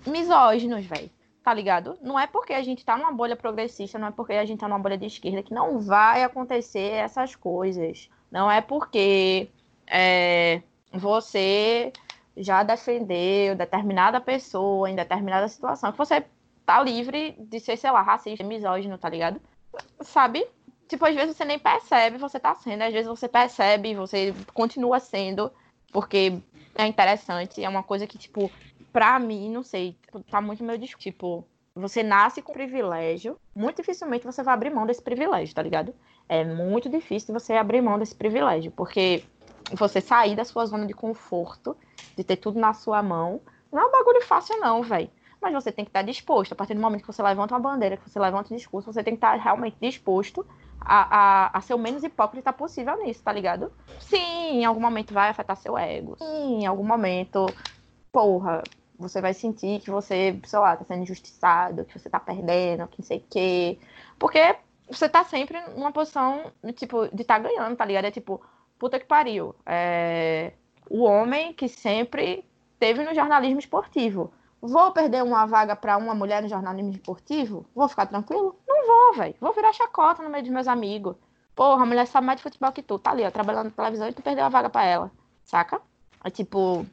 misóginos, velho. Tá ligado? Não é porque a gente tá numa bolha progressista, não é porque a gente tá numa bolha de esquerda que não vai acontecer essas coisas. Não é porque é, você já defendeu determinada pessoa em determinada situação, que você tá livre de ser, sei lá, racista, misógino, tá ligado? Sabe? Tipo, às vezes você nem percebe você tá sendo, às vezes você percebe você continua sendo, porque é interessante, é uma coisa que, tipo, pra mim, não sei, tá muito meu discurso. Tipo, você nasce com privilégio, muito dificilmente você vai abrir mão desse privilégio, tá ligado? É muito difícil você abrir mão desse privilégio, porque você sair da sua zona de conforto, de ter tudo na sua mão, não é um bagulho fácil, não, velho. Mas você tem que estar disposto. A partir do momento que você levanta uma bandeira, que você levanta um discurso, você tem que estar realmente disposto a, a, a ser o menos hipócrita possível nisso, tá ligado? Sim, em algum momento vai afetar seu ego. Sim, em algum momento, porra, você vai sentir que você, sei lá, tá sendo injustiçado, que você tá perdendo, que não sei o quê. Porque você tá sempre numa posição, tipo, de tá ganhando, tá ligado? É tipo, puta que pariu. É... O homem que sempre teve no jornalismo esportivo. Vou perder uma vaga para uma mulher no jornalismo esportivo? Vou ficar tranquilo? Não vou, velho. Vou virar chacota no meio dos meus amigos. Porra, a mulher sabe mais de futebol que tu. Tá ali, ó, trabalhando na televisão e tu perdeu a vaga para ela. Saca? É tipo.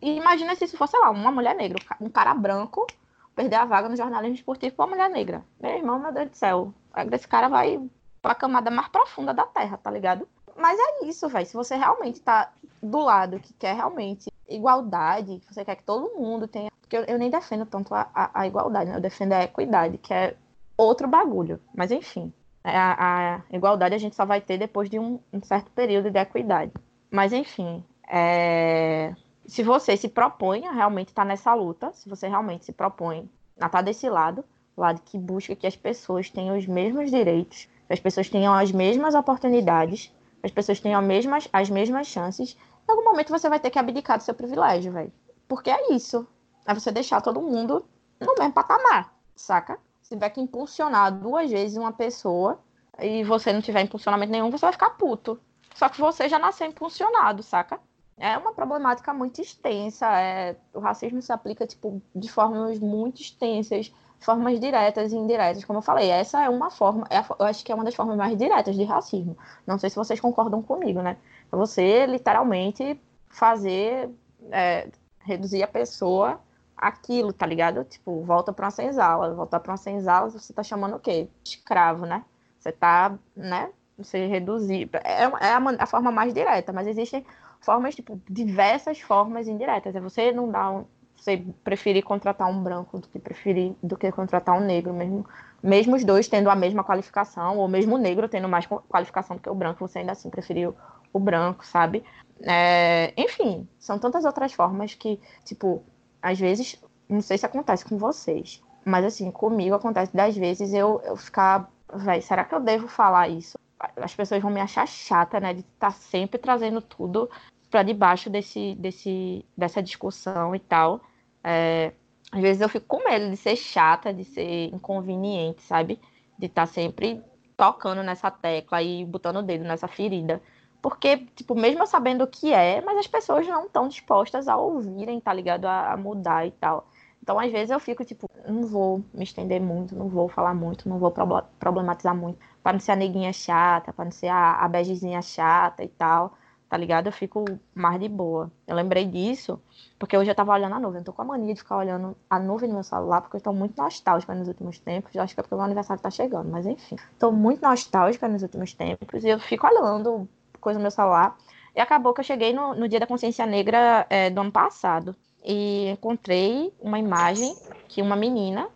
Imagina se isso fosse, sei lá, uma mulher negra, um cara branco, perder a vaga no jornalismo esportivo pra uma mulher negra. Meu irmão, meu Deus do céu. Esse cara vai pra camada mais profunda da terra, tá ligado? Mas é isso, velho. Se você realmente tá do lado que quer realmente igualdade, que você quer que todo mundo tenha. Porque eu, eu nem defendo tanto a, a, a, igualdade, né? Eu defendo a equidade, que é outro bagulho. Mas enfim. A, a igualdade a gente só vai ter depois de um, um certo período de equidade. Mas enfim. É... Se você se propõe a realmente estar tá nessa luta, se você realmente se propõe a estar tá desse lado, lado que busca que as pessoas tenham os mesmos direitos, que as pessoas tenham as mesmas oportunidades, as pessoas tenham as mesmas, as mesmas chances, em algum momento você vai ter que abdicar do seu privilégio, velho. Porque é isso. É você deixar todo mundo no mesmo patamar, saca? Se tiver que impulsionar duas vezes uma pessoa e você não tiver impulsionamento nenhum, você vai ficar puto. Só que você já nasceu impulsionado, saca? É uma problemática muito extensa. É... O racismo se aplica, tipo, de formas muito extensas formas diretas e indiretas, como eu falei, essa é uma forma, é a, eu acho que é uma das formas mais diretas de racismo. Não sei se vocês concordam comigo, né? Você literalmente fazer, é, reduzir a pessoa aquilo, tá ligado? Tipo, volta para uma senzala, voltar para uma senzala, você tá chamando o quê? Escravo, né? Você tá, né? Você reduzir. É, é a, a, forma mais direta, mas existem formas, tipo, diversas formas indiretas. É você não dar um, você preferir contratar um branco do que preferir do que contratar um negro, mesmo, mesmo os dois tendo a mesma qualificação, ou mesmo o negro tendo mais qualificação do que o branco, você ainda assim preferiu o branco, sabe? É, enfim, são tantas outras formas que, tipo, às vezes, não sei se acontece com vocês, mas assim, comigo acontece das vezes eu, eu ficar, velho, será que eu devo falar isso? As pessoas vão me achar chata, né, de estar tá sempre trazendo tudo para debaixo desse, desse, dessa discussão e tal. É, às vezes eu fico com medo de ser chata, de ser inconveniente, sabe? De estar tá sempre tocando nessa tecla e botando o dedo nessa ferida. Porque, tipo, mesmo eu sabendo o que é, mas as pessoas não estão dispostas a ouvirem, tá ligado? A, a, mudar e tal. Então, às vezes, eu fico, tipo, não vou me estender muito, não vou falar muito, não vou proble- problematizar muito. Pra não ser a neguinha chata, pra não ser a, a begezinha chata e tal, tá ligado? Eu fico mais de boa. Eu lembrei disso, porque hoje eu tava olhando a nuvem. Eu tô com a mania de ficar olhando a nuvem no meu celular, porque eu tô muito nostálgica nos últimos tempos. Eu acho que é porque o meu aniversário tá chegando, mas enfim. Tô muito nostálgica nos últimos tempos e eu fico olhando coisa no meu celular. E acabou que eu cheguei no, no dia da consciência negra é, do ano passado e encontrei uma imagem que uma menina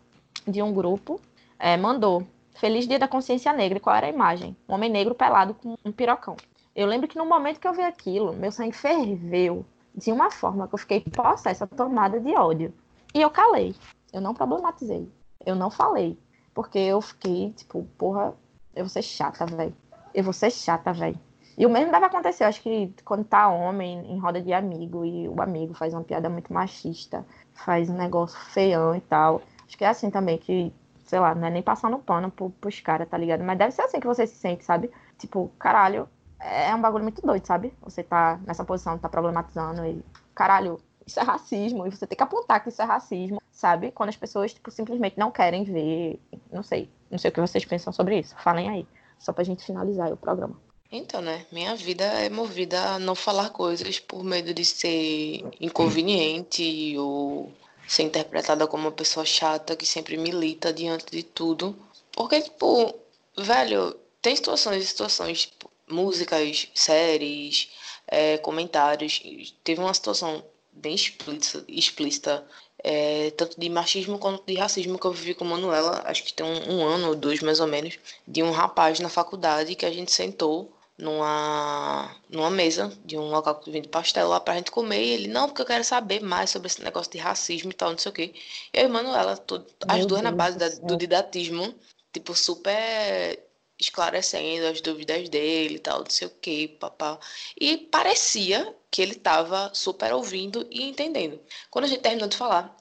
de um grupo é, mandou. Feliz Dia da Consciência Negra. E qual era a imagem? Um homem negro pelado com um pirocão. Eu lembro que no momento que eu vi aquilo, meu sangue ferveu de uma forma que eu fiquei possessa, tomada de ódio. E eu calei. Eu não problematizei. Eu não falei. Porque eu fiquei, tipo, porra, eu vou ser chata, velho. Eu vou ser chata, velho. E o mesmo deve acontecer, eu acho que quando tá homem em roda de amigo e o amigo faz uma piada muito machista, faz um negócio feião e tal. Acho que é assim também, que, sei lá, não é nem passando pano pro, pros caras, tá ligado? Mas deve ser assim que você se sente, sabe? Tipo, caralho, é um bagulho muito doido, sabe? Você tá nessa posição, tá problematizando e, caralho, isso é racismo, e você tem que apontar que isso é racismo, sabe? Quando as pessoas, tipo, simplesmente não querem ver, não sei, não sei o que vocês pensam sobre isso, falem aí, só pra gente finalizar o programa. Então, né? Minha vida é movida a não falar coisas por medo de ser inconveniente ou ser interpretada como uma pessoa chata que sempre milita diante de tudo. Porque, tipo, velho, tem situações e situações, músicas, séries, é, comentários. Teve uma situação bem explícita, explícita é, tanto de machismo quanto de racismo que eu vivi com Manuela, acho que tem um, um ano ou dois mais ou menos, de um rapaz na faculdade que a gente sentou numa, numa mesa de um local que vende pastel lá pra gente comer. E ele, não, porque eu quero saber mais sobre esse negócio de racismo e tal, não sei o quê. Eu e Manuela, tudo, as duas na Deus base do da- do didatismo, tipo, super esclarecendo as dúvidas dele e tal, não sei o quê, papá. E parecia que ele tava super ouvindo e entendendo. Quando a gente terminou de falar,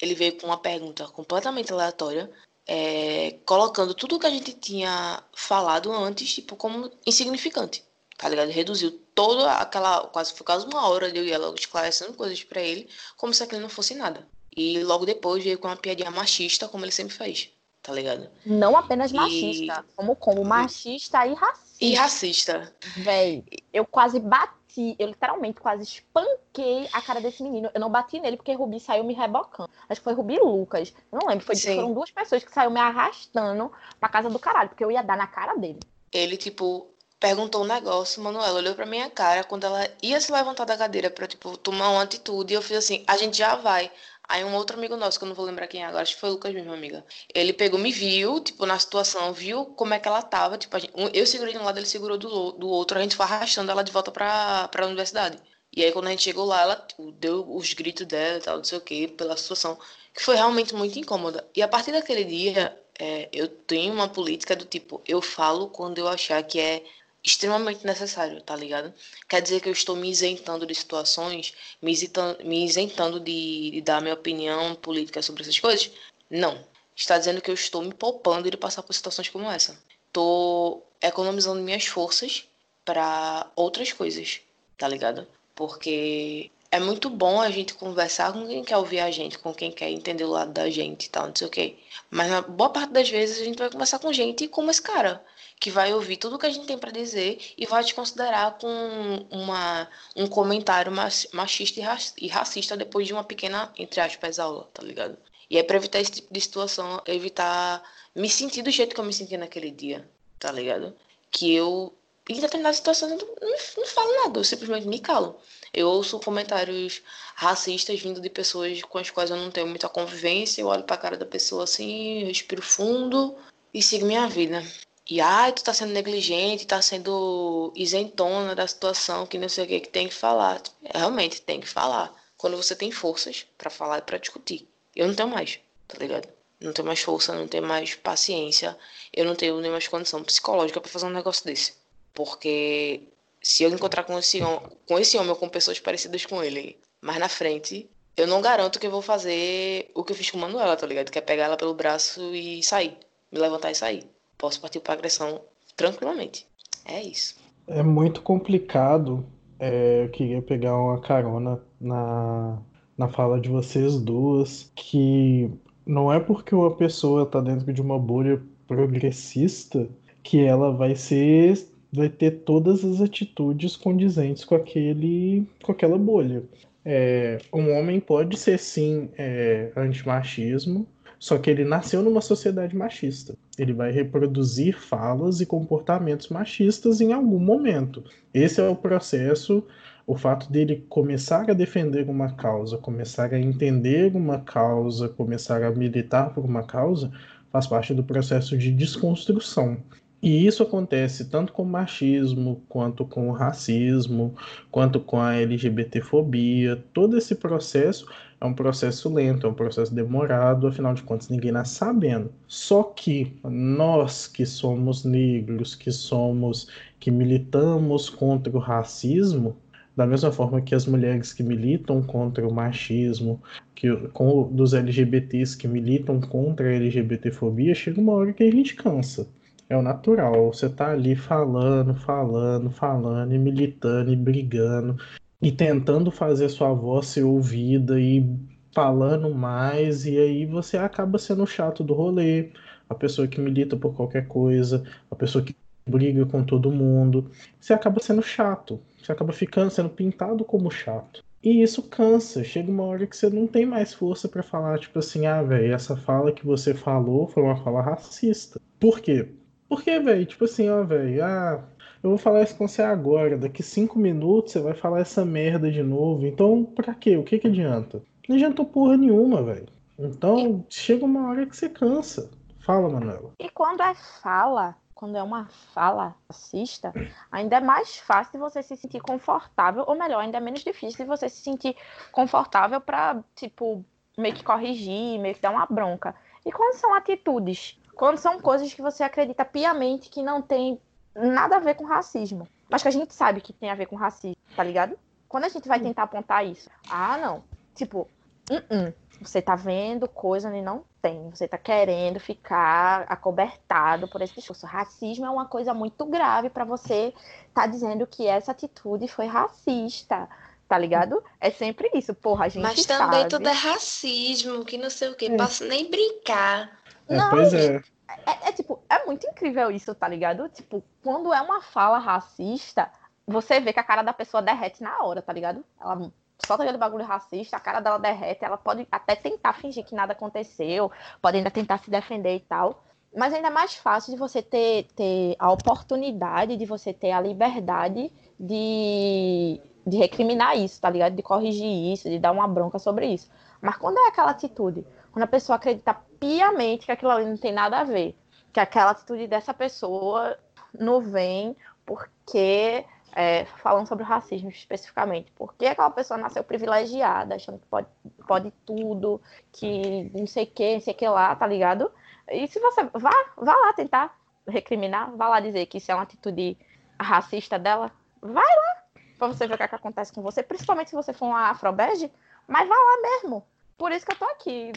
ele veio com uma pergunta completamente aleatória, é, colocando tudo que a gente tinha falado antes, tipo, como insignificante, tá ligado? Reduziu toda aquela, quase foi quase uma hora de eu ela esclarecendo coisas pra ele, como se aquilo não fosse nada. E logo depois veio com uma piadinha machista, como ele sempre fez, tá ligado? Não apenas E- machista, como como machista e racista. E racista. Véi, eu quase bati, eu literalmente quase espanquei a cara desse menino. Eu não bati nele porque Rubi saiu me rebocando. Acho que foi Rubi e Lucas. Eu não lembro, foi, Sim. foram duas pessoas que saíram me arrastando pra casa do caralho, porque eu ia dar na cara dele. Ele, tipo, perguntou um negócio, Manuela olhou pra minha cara quando ela ia se levantar da cadeira pra, tipo, tomar uma atitude, e eu fiz assim, a gente já vai. Aí um outro amigo nosso, que eu não vou lembrar quem é agora, acho que foi o Lucas mesmo, amiga. Ele pegou, me viu, tipo, na situação, viu como é que ela tava, tipo, gente- eu segurei de um lado, ele segurou do, do outro, a gente foi arrastando ela de volta pra, pra universidade. E aí quando a gente chegou lá, ela, tipo, deu os gritos dela e tal, não sei o quê, pela situação, que foi realmente muito incômoda. E a partir daquele dia, é, eu tenho uma política do tipo, eu falo quando eu achar que é extremamente necessário, tá ligado? Quer dizer que eu estou me isentando de situações, me isentando, me isentando de, de dar minha opinião política sobre essas coisas? Não. Está dizendo que eu estou me poupando de passar por situações como essa. Estou economizando minhas forças para outras coisas, tá ligado? Porque é muito bom a gente conversar com quem quer ouvir a gente, com quem quer entender o lado da gente e tal, não sei o quê. Mas na boa parte das vezes a gente vai conversar com gente como esse cara, que vai ouvir tudo que a gente tem para dizer e vai te considerar com uma, um comentário mach- machista e raci- racista depois de uma pequena, entre aspas, aula, tá ligado? E é pra evitar esse tipo de situação, evitar me sentir do jeito que eu me senti naquele dia, tá ligado? Que eu, em determinadas situações, não, não falo nada, eu simplesmente me calo. Eu ouço comentários racistas vindo de pessoas com as quais eu não tenho muita convivência, eu olho pra cara da pessoa assim, respiro fundo e sigo minha vida. E ai, tu tá sendo negligente, tá sendo isentona da situação, que não sei o que, que tem que falar. Realmente, tem que falar. Quando você tem forças pra falar e pra discutir. Eu não tenho mais, tá ligado? Não tenho mais força, não tenho mais paciência, eu não tenho nem mais condição psicológica pra fazer um negócio desse. Porque se eu encontrar com esse, com esse homem ou com pessoas parecidas com ele mais na frente, eu não garanto que eu vou fazer o que eu fiz com Manuela, tá ligado? Que é pegar ela pelo braço e sair. Me levantar e sair. Posso partir pra agressão tranquilamente. É isso. É muito complicado. é, eu queria pegar uma carona na, na fala de vocês duas que não é porque uma pessoa está dentro de uma bolha progressista que ela vai ser vai ter todas as atitudes condizentes com aquele com aquela bolha. É, um homem pode ser sim é, antimachismo, só que ele nasceu numa sociedade machista. Ele vai reproduzir falas e comportamentos machistas em algum momento. Esse é o processo, o fato dele começar a defender uma causa, começar a entender uma causa, começar a militar por uma causa, faz parte do processo de desconstrução. E isso acontece tanto com o machismo, quanto com o racismo, quanto com a LGBTfobia. Todo esse processo é um processo lento, é um processo demorado, afinal de contas, ninguém nasce sabendo. Só que nós que somos negros, que somos, que militamos contra o racismo, da mesma forma que as mulheres que militam contra o machismo, que com, dos LGBTs que militam contra a LGBTfobia, chega uma hora que a gente cansa. É o natural. Você tá ali falando, falando, falando, e militando, e brigando, e tentando fazer sua voz ser ouvida, e falando mais, e aí você acaba sendo o chato do rolê, a pessoa que milita por qualquer coisa, a pessoa que briga com todo mundo. Você acaba sendo chato, você acaba ficando sendo pintado como chato. E isso cansa. Chega uma hora que você não tem mais força para falar, tipo assim, ah, velho, essa fala que você falou foi uma fala racista. Por quê? Porque, velho, tipo assim, ó, velho, ah, eu vou falar isso com você agora, daqui cinco minutos você vai falar essa merda de novo. Então, pra quê? O que que adianta? Não adiantou porra nenhuma, velho. Então, chega uma hora que você cansa. Fala, Manuela. E quando é fala, quando é uma fala racista, ainda é mais fácil você se sentir confortável, ou melhor, ainda é menos difícil você se sentir confortável pra, tipo, meio que corrigir, meio que dar uma bronca. E quando são atitudes quando são coisas que você acredita piamente que não tem nada a ver com racismo, mas que a gente sabe que tem a ver com racismo, tá ligado? Quando a gente vai tentar apontar isso, ah, não, tipo, uh -uh, você tá vendo coisa onde não tem, você tá querendo ficar acobertado por esse discurso. Racismo é uma coisa muito grave para você tá dizendo que essa atitude foi racista tá ligado? É sempre isso, porra, a gente Mas também sabe. tudo é racismo, que não sei o que, posso nem brincar. É, Não, pois é. É, é, tipo, é muito incrível isso, tá ligado? Tipo, quando é uma fala racista, você vê que a cara da pessoa derrete na hora, tá ligado? Ela solta aquele bagulho racista, a cara dela derrete, ela pode até tentar fingir que nada aconteceu, pode ainda tentar se defender e tal. Mas ainda é mais fácil de você ter, ter a oportunidade, de você ter a liberdade de, de recriminar isso, tá ligado? De corrigir isso, de dar uma bronca sobre isso. Mas quando é aquela atitude, quando a pessoa acredita piamente que aquilo ali não tem nada a ver, que aquela atitude dessa pessoa não vem porque, é, falando sobre o racismo especificamente, porque aquela pessoa nasceu privilegiada, achando que pode, pode tudo, que não sei o que, não sei o que lá, tá ligado? E se você vá, vá lá tentar recriminar, vá lá dizer que isso é uma atitude racista dela, vai lá pra você ver o que, é que acontece com você, principalmente se você for uma afrobege, mas vá lá mesmo. Por isso que eu tô aqui.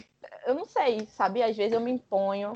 Eu não sei, sabe? Às vezes eu me imponho,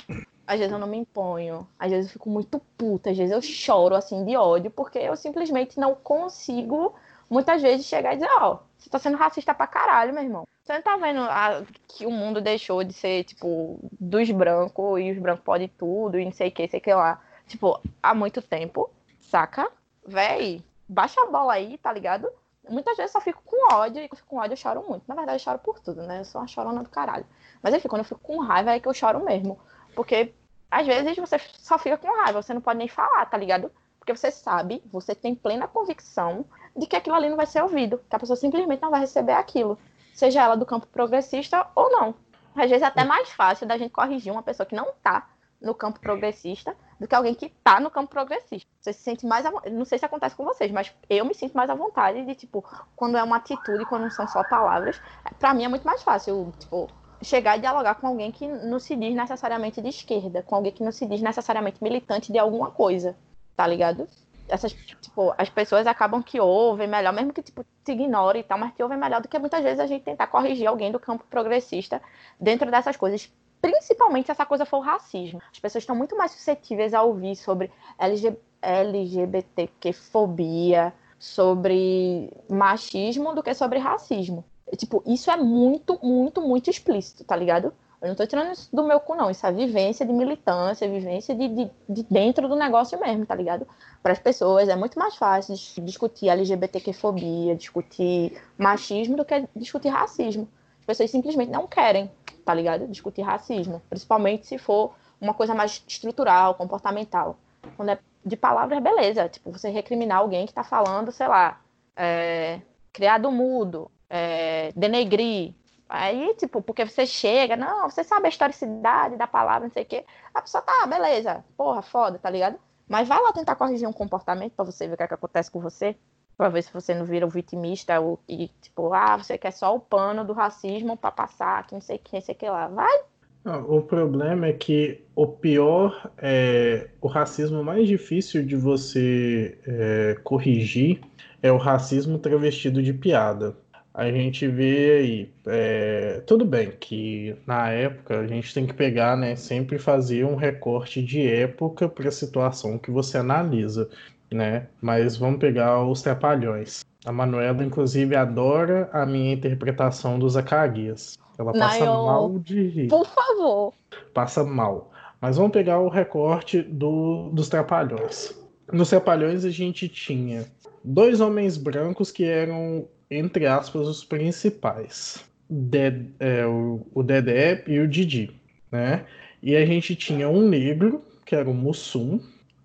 às vezes eu não me imponho, às vezes eu fico muito puta, às vezes eu choro assim de ódio, porque eu simplesmente não consigo, muitas vezes, chegar e dizer, ó, oh, você tá sendo racista pra caralho, meu irmão. Você não tá vendo a, que o mundo deixou de ser, tipo, dos brancos e os brancos podem tudo e não sei o que, sei o que lá. Tipo, há muito tempo, saca? Véi, baixa a bola aí, tá ligado? Muitas vezes eu só fico com ódio, e quando eu fico com ódio eu choro muito. Na verdade, eu choro por tudo, né? Eu sou uma chorona do caralho. Mas enfim, quando eu fico com raiva é que eu choro mesmo. Porque às vezes você só fica com raiva, você não pode nem falar, tá ligado? Porque você sabe, você tem plena convicção de que aquilo ali não vai ser ouvido, que a pessoa simplesmente não vai receber aquilo, seja ela do campo progressista ou não. Às vezes é até mais fácil da gente corrigir uma pessoa que não tá no campo progressista do que alguém que está no campo progressista. Você se sente mais. Não sei se acontece com vocês, mas eu me sinto mais à vontade de, tipo, quando é uma atitude, quando não são só palavras, para mim é muito mais fácil, tipo, chegar e dialogar com alguém que não se diz necessariamente de esquerda, com alguém que não se diz necessariamente militante de alguma coisa, tá ligado? Essas, tipo, as pessoas acabam que ouvem melhor, mesmo que, tipo, te ignore e tal, mas te ouvem melhor do que muitas vezes a gente tentar corrigir alguém do campo progressista dentro dessas coisas principalmente se essa coisa for o racismo. As pessoas estão muito mais suscetíveis a ouvir sobre LG, LGBTQ-fobia, sobre machismo do que sobre racismo. Tipo, isso é muito, muito, muito explícito, tá ligado? Eu não tô tirando isso do meu cu, não. Isso é vivência de militância, vivência de, de, de dentro do negócio mesmo, tá ligado? Para as pessoas é muito mais fácil discutir LGBTQ-fobia, discutir machismo do que discutir racismo. As pessoas simplesmente não querem, tá ligado? Discutir racismo. Principalmente se for uma coisa mais estrutural, comportamental. Quando é de palavras, beleza. Tipo, você recriminar alguém que tá falando, sei lá, é, criado mudo, é, denegrir, Aí, tipo, porque você chega, não, você sabe a historicidade da palavra, não sei o quê. A pessoa tá, beleza, porra, foda, tá ligado? Mas vai lá tentar corrigir um comportamento pra você ver o que, é que acontece com você. Pra ver se você não vira o vitimista ou, e, tipo, ah, você quer só o pano do racismo pra passar, que não sei o que, não sei que lá. Vai, o problema é que o pior, é, o racismo mais difícil de você é, corrigir é o racismo travestido de piada. A gente vê aí, é, tudo bem que na época a gente tem que pegar, né, sempre fazer um recorte de época para a situação que você analisa, né? Mas vamos pegar os Trapalhões. A Manuela, inclusive, adora a minha interpretação dos Zacarias. Ela passa mal de rir. por favor. Passa mal. Mas vamos pegar o recorte do, dos Trapalhões. Nos Trapalhões a gente tinha dois homens brancos que eram, entre aspas, os principais. De- é, o, o Dedé e o Didi, né? E a gente tinha um negro, que era o Mussum,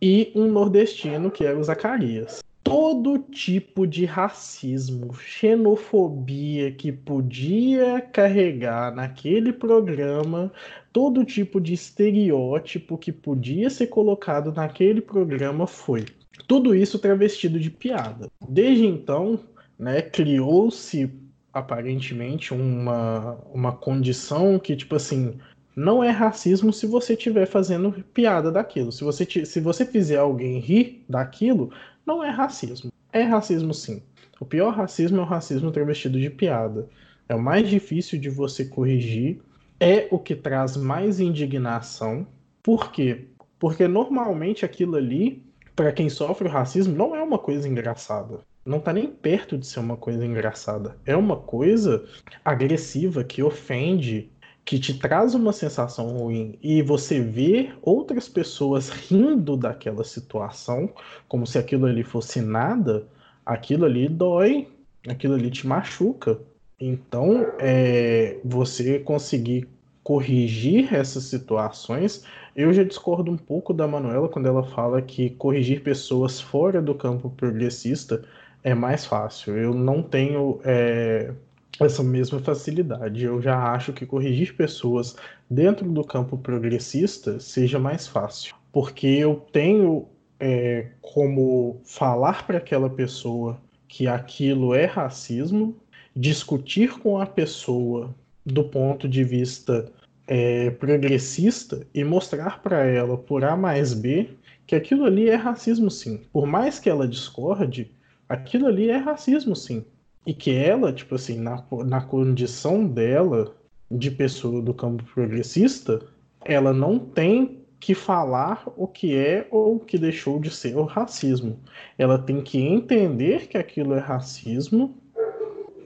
e um nordestino, que era o Zacarias. Todo tipo de racismo, xenofobia que podia carregar naquele programa, todo tipo de estereótipo que podia ser colocado naquele programa foi. Tudo isso travestido de piada. Desde então, né, criou-se aparentemente uma, uma condição que, tipo assim, não é racismo se você estiver fazendo piada daquilo. Se você, ti- se você fizer alguém rir daquilo, não é racismo. É racismo sim. O pior racismo é o racismo travestido de piada. É o mais difícil de você corrigir, é o que traz mais indignação. Por quê? Porque normalmente aquilo ali, para quem sofre o racismo, não é uma coisa engraçada. Não tá nem perto de ser uma coisa engraçada. É uma coisa agressiva que ofende, que te traz uma sensação ruim. E você vê outras pessoas rindo daquela situação, como se aquilo ali fosse nada, aquilo ali dói, aquilo ali te machuca. Então, é, você conseguir corrigir essas situações, eu já discordo um pouco da Manuela quando ela fala que corrigir pessoas fora do campo progressista é mais fácil. Eu não tenho é, essa mesma facilidade. Eu já acho que corrigir pessoas dentro do campo progressista seja mais fácil, porque eu tenho é, como falar para aquela pessoa que aquilo é racismo, discutir com a pessoa do ponto de vista é, progressista e mostrar para ela por A mais B que aquilo ali é racismo sim. Por mais que ela discorde, aquilo ali é racismo sim. E que ela, tipo assim, na, na condição dela de pessoa do campo progressista, ela não tem que falar o que é ou o que deixou de ser o racismo. Ela tem que entender que aquilo é racismo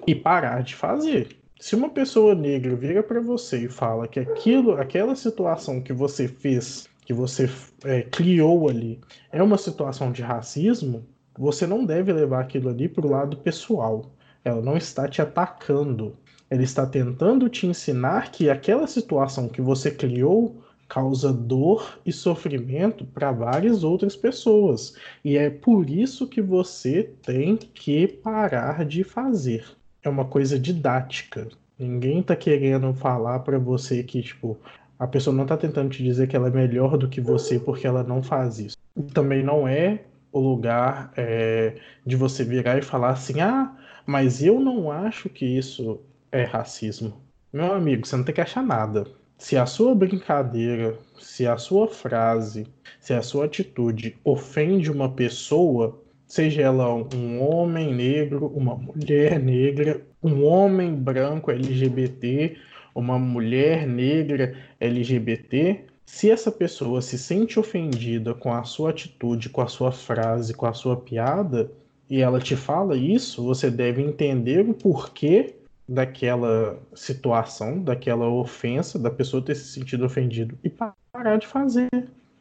e parar de fazer. Se uma pessoa negra vira para você e fala que aquilo, aquela situação que você fez, que você é, criou ali, é uma situação de racismo, você não deve levar aquilo ali para o lado pessoal. Ela não está te atacando. Ela está tentando te ensinar que aquela situação que você criou causa dor e sofrimento para várias outras pessoas. E é por isso que você tem que parar de fazer. É uma coisa didática. Ninguém tá querendo falar para você que, tipo, a pessoa não tá tentando te dizer que ela é melhor do que você porque ela não faz isso. Também não é o lugar é, de você virar e falar assim: ah, mas eu não acho que isso é racismo. Meu amigo, você não tem que achar nada. Se a sua brincadeira, se a sua frase, se a sua atitude ofende uma pessoa, seja ela um homem negro, uma mulher negra, um homem branco LGBT, uma mulher negra LGBT, se essa pessoa se sente ofendida com a sua atitude, com a sua frase, com a sua piada, e ela te fala isso, você deve entender o porquê daquela situação, daquela ofensa, da pessoa ter se sentido ofendido e parar de fazer.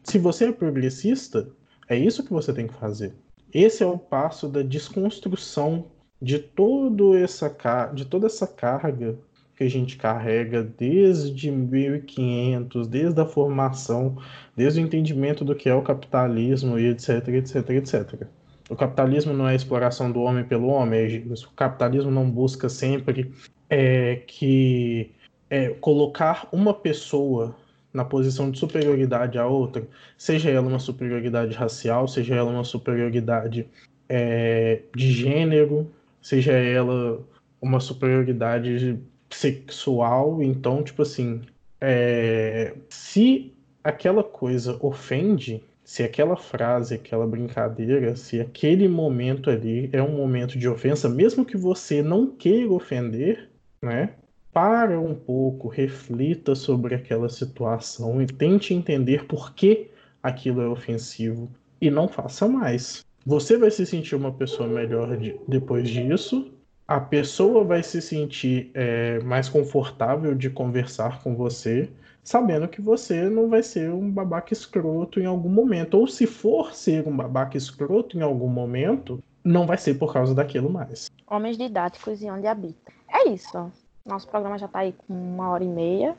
Se você é progressista, é isso que você tem que fazer. Esse é o passo da desconstrução de, todo essa, de toda essa carga que a gente carrega desde 1500, desde a formação, desde o entendimento do que é o capitalismo e etc, etc, etc. O capitalismo não é a exploração do homem pelo homem, o capitalismo não busca sempre é, que é, colocar uma pessoa na posição de superioridade à outra, seja ela uma superioridade racial, seja ela uma superioridade é, de gênero, seja ela uma superioridade sexual. Então, tipo assim, é, se aquela coisa ofende, se aquela frase, aquela brincadeira, se aquele momento ali é um momento de ofensa, mesmo que você não queira ofender, né? para um pouco, reflita sobre aquela situação e tente entender por que aquilo é ofensivo e não faça mais. Você vai se sentir uma pessoa melhor de, depois disso, a pessoa vai se sentir é, mais confortável de conversar com você, sabendo que você não vai ser um babaca escroto em algum momento. Ou se for ser um babaca escroto em algum momento, não vai ser por causa daquilo mais. Homens didáticos e onde habita. É isso. Nosso programa já está aí com uma hora e meia.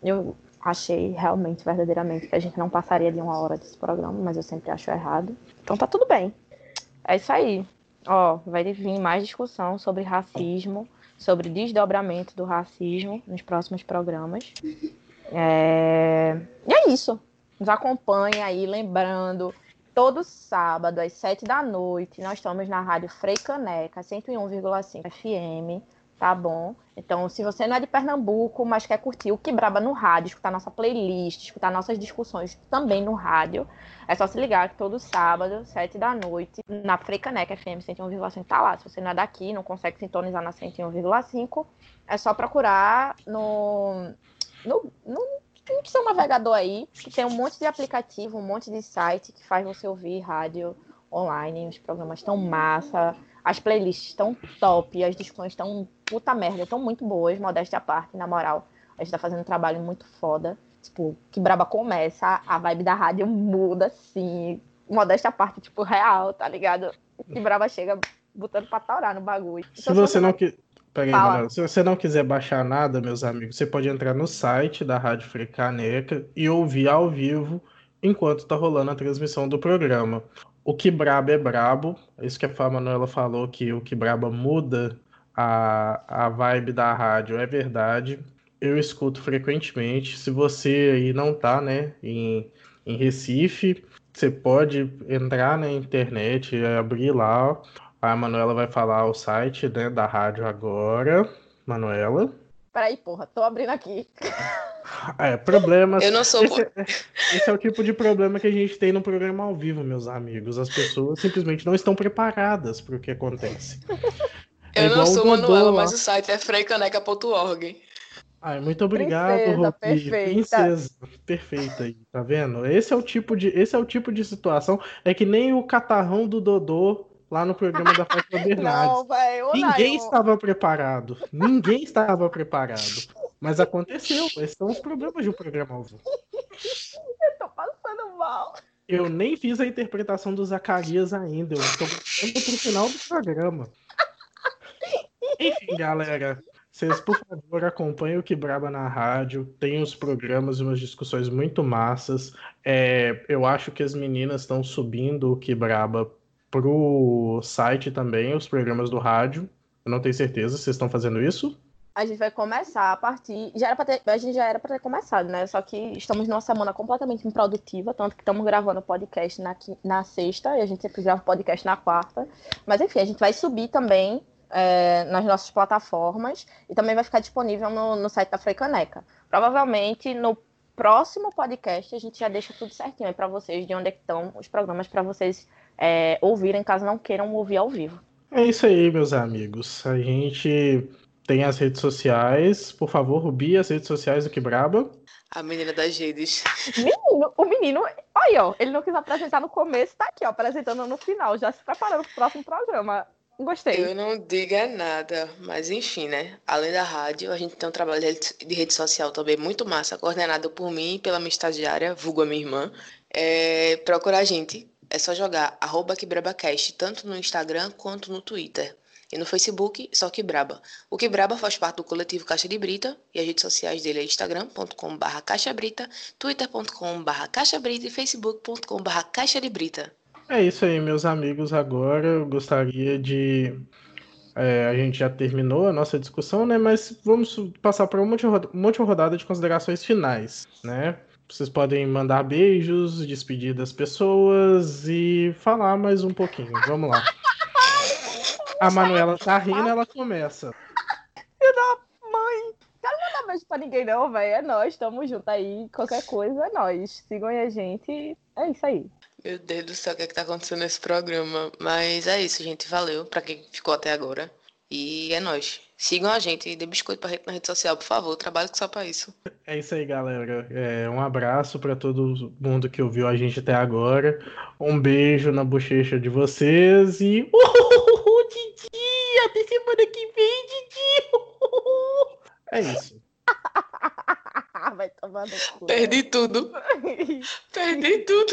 Eu achei realmente, verdadeiramente, que a gente não passaria de uma hora desse programa, mas eu sempre acho errado. Então tá tudo bem. É isso aí. Ó, vai vir mais discussão sobre racismo, sobre desdobramento do racismo nos próximos programas. É... E é isso. Nos acompanhe aí, lembrando, todo sábado às sete da noite, nós estamos na Rádio Frei Caneca, 101,5 FM tá bom? Então, se você não é de Pernambuco, mas quer curtir o Quebraba no rádio, escutar nossa playlist, escutar nossas discussões também no rádio, é só se ligar que todo sábado, sete da noite, na Freicaneca FM 101,5 tá lá. Se você não é daqui, não consegue sintonizar na 101,5, é só procurar no, no, no seu navegador aí, que tem um monte de aplicativo, um monte de site que faz você ouvir rádio online, os programas tão massa, as playlists estão top, as discussões estão puta merda, estão muito boas, modéstia à parte, na moral. A gente tá fazendo um trabalho muito foda. Tipo, que braba começa, a vibe da rádio muda, assim. Modéstia à parte, tipo, real, tá ligado? Que braba chega botando pra taurar no bagulho. Se então, você não que... Peraí, se você não quiser baixar nada, meus amigos, você pode entrar no site da Rádio Frecaneca e ouvir ao vivo enquanto tá rolando a transmissão do programa. O que brabo é brabo. Isso que a Manuela falou, que o que braba muda a, a vibe da rádio, é verdade. Eu escuto frequentemente. Se você aí não tá, né, em, em Recife, você pode entrar na internet, abrir lá. A Manuela vai falar o site né, da rádio agora. Manuela. Peraí, porra, tô abrindo aqui. É, problemas. Eu não sou. Esse, é, esse, é o tipo de problema que a gente tem no programa ao vivo, meus amigos. As pessoas simplesmente não estão preparadas para o que acontece. Eu é não sou Manuela, mas o site é freicaneca.org. Ai, muito obrigado, Princesa, Perfeita. Princesa, perfeita aí, tá vendo? Esse é o tipo de, esse é o tipo de situação, é que nem o catarrão do Dodô lá no programa da Fátima Bernardes. Não, véio, Ninguém estava preparado. Ninguém estava preparado. Mas aconteceu. Esses são os problemas de um programa ao vivo. Eu tô passando mal. Eu nem fiz a interpretação do Zacarias ainda. Eu estou voltando pro final do programa. Enfim, galera. Vocês, por favor, acompanhem o Quebraba na rádio. Tem os programas e umas discussões muito massas. É, eu acho que as meninas estão subindo o Quebraba pro site também, os programas do rádio. Eu não tenho certeza, vocês estão fazendo isso? A gente vai começar a partir. Já era ter... A gente já era para ter começado, né? Só que estamos numa semana completamente improdutiva, tanto que estamos gravando podcast na, na sexta e a gente sempre grava podcast na quarta. Mas enfim, a gente vai subir também é, nas nossas plataformas e também vai ficar disponível no, no site da Freicaneca. Provavelmente no próximo podcast a gente já deixa tudo certinho aí para vocês de onde é estão os programas para vocês é, ouvirem caso não queiram ouvir ao vivo. É isso aí, meus amigos. A gente tem as redes sociais. Por favor, Rubi, as redes sociais do Quebraba. A menina das redes. Menino, o menino, aí, ó, ele não quis apresentar no começo, tá aqui, ó, apresentando no final, já se preparando pro próximo programa. Gostei. Eu não diga nada, mas enfim, né? Além da rádio, a gente tem um trabalho de rede- de rede social também muito massa, coordenado por mim e pela minha estagiária, vulgo a minha irmã. É, procura a gente, é só jogar arroba QuebrabaCast, tanto no Instagram quanto no Twitter. E no Facebook, só Quebraba. O Quebraba faz parte do coletivo Caixa de Brita e as redes sociais dele é instagram.com.br caixabrita, twitter.com.br caixabrita e facebook.com.br caixa de brita. É isso aí, meus amigos. Agora eu gostaria de. é, a gente já terminou a nossa discussão, né? Mas vamos passar para roda- uma última rodada de considerações finais, né? Vocês podem mandar beijos, despedir das pessoas e falar mais um pouquinho. Vamos lá. A Manuela tá rindo, ela começa. Mãe, quero mandar beijo pra ninguém, não, velho. É nós, tamo junto aí. Qualquer coisa é nós. Sigam aí a gente. É isso aí. Meu Deus do céu, o que é que tá acontecendo nesse programa? Mas é isso, gente. Valeu pra quem ficou até agora. E é nóis. Sigam a gente e dê biscoito pra gente na rede social, por favor. Eu trabalho só pra isso. É isso aí, galera. É, um abraço para todo mundo que ouviu a gente até agora. Um beijo na bochecha de vocês e. Uhul, Didi! Até semana que vem, Didi! É isso. Vai tomando cu. Perdi tudo. Perdi tudo.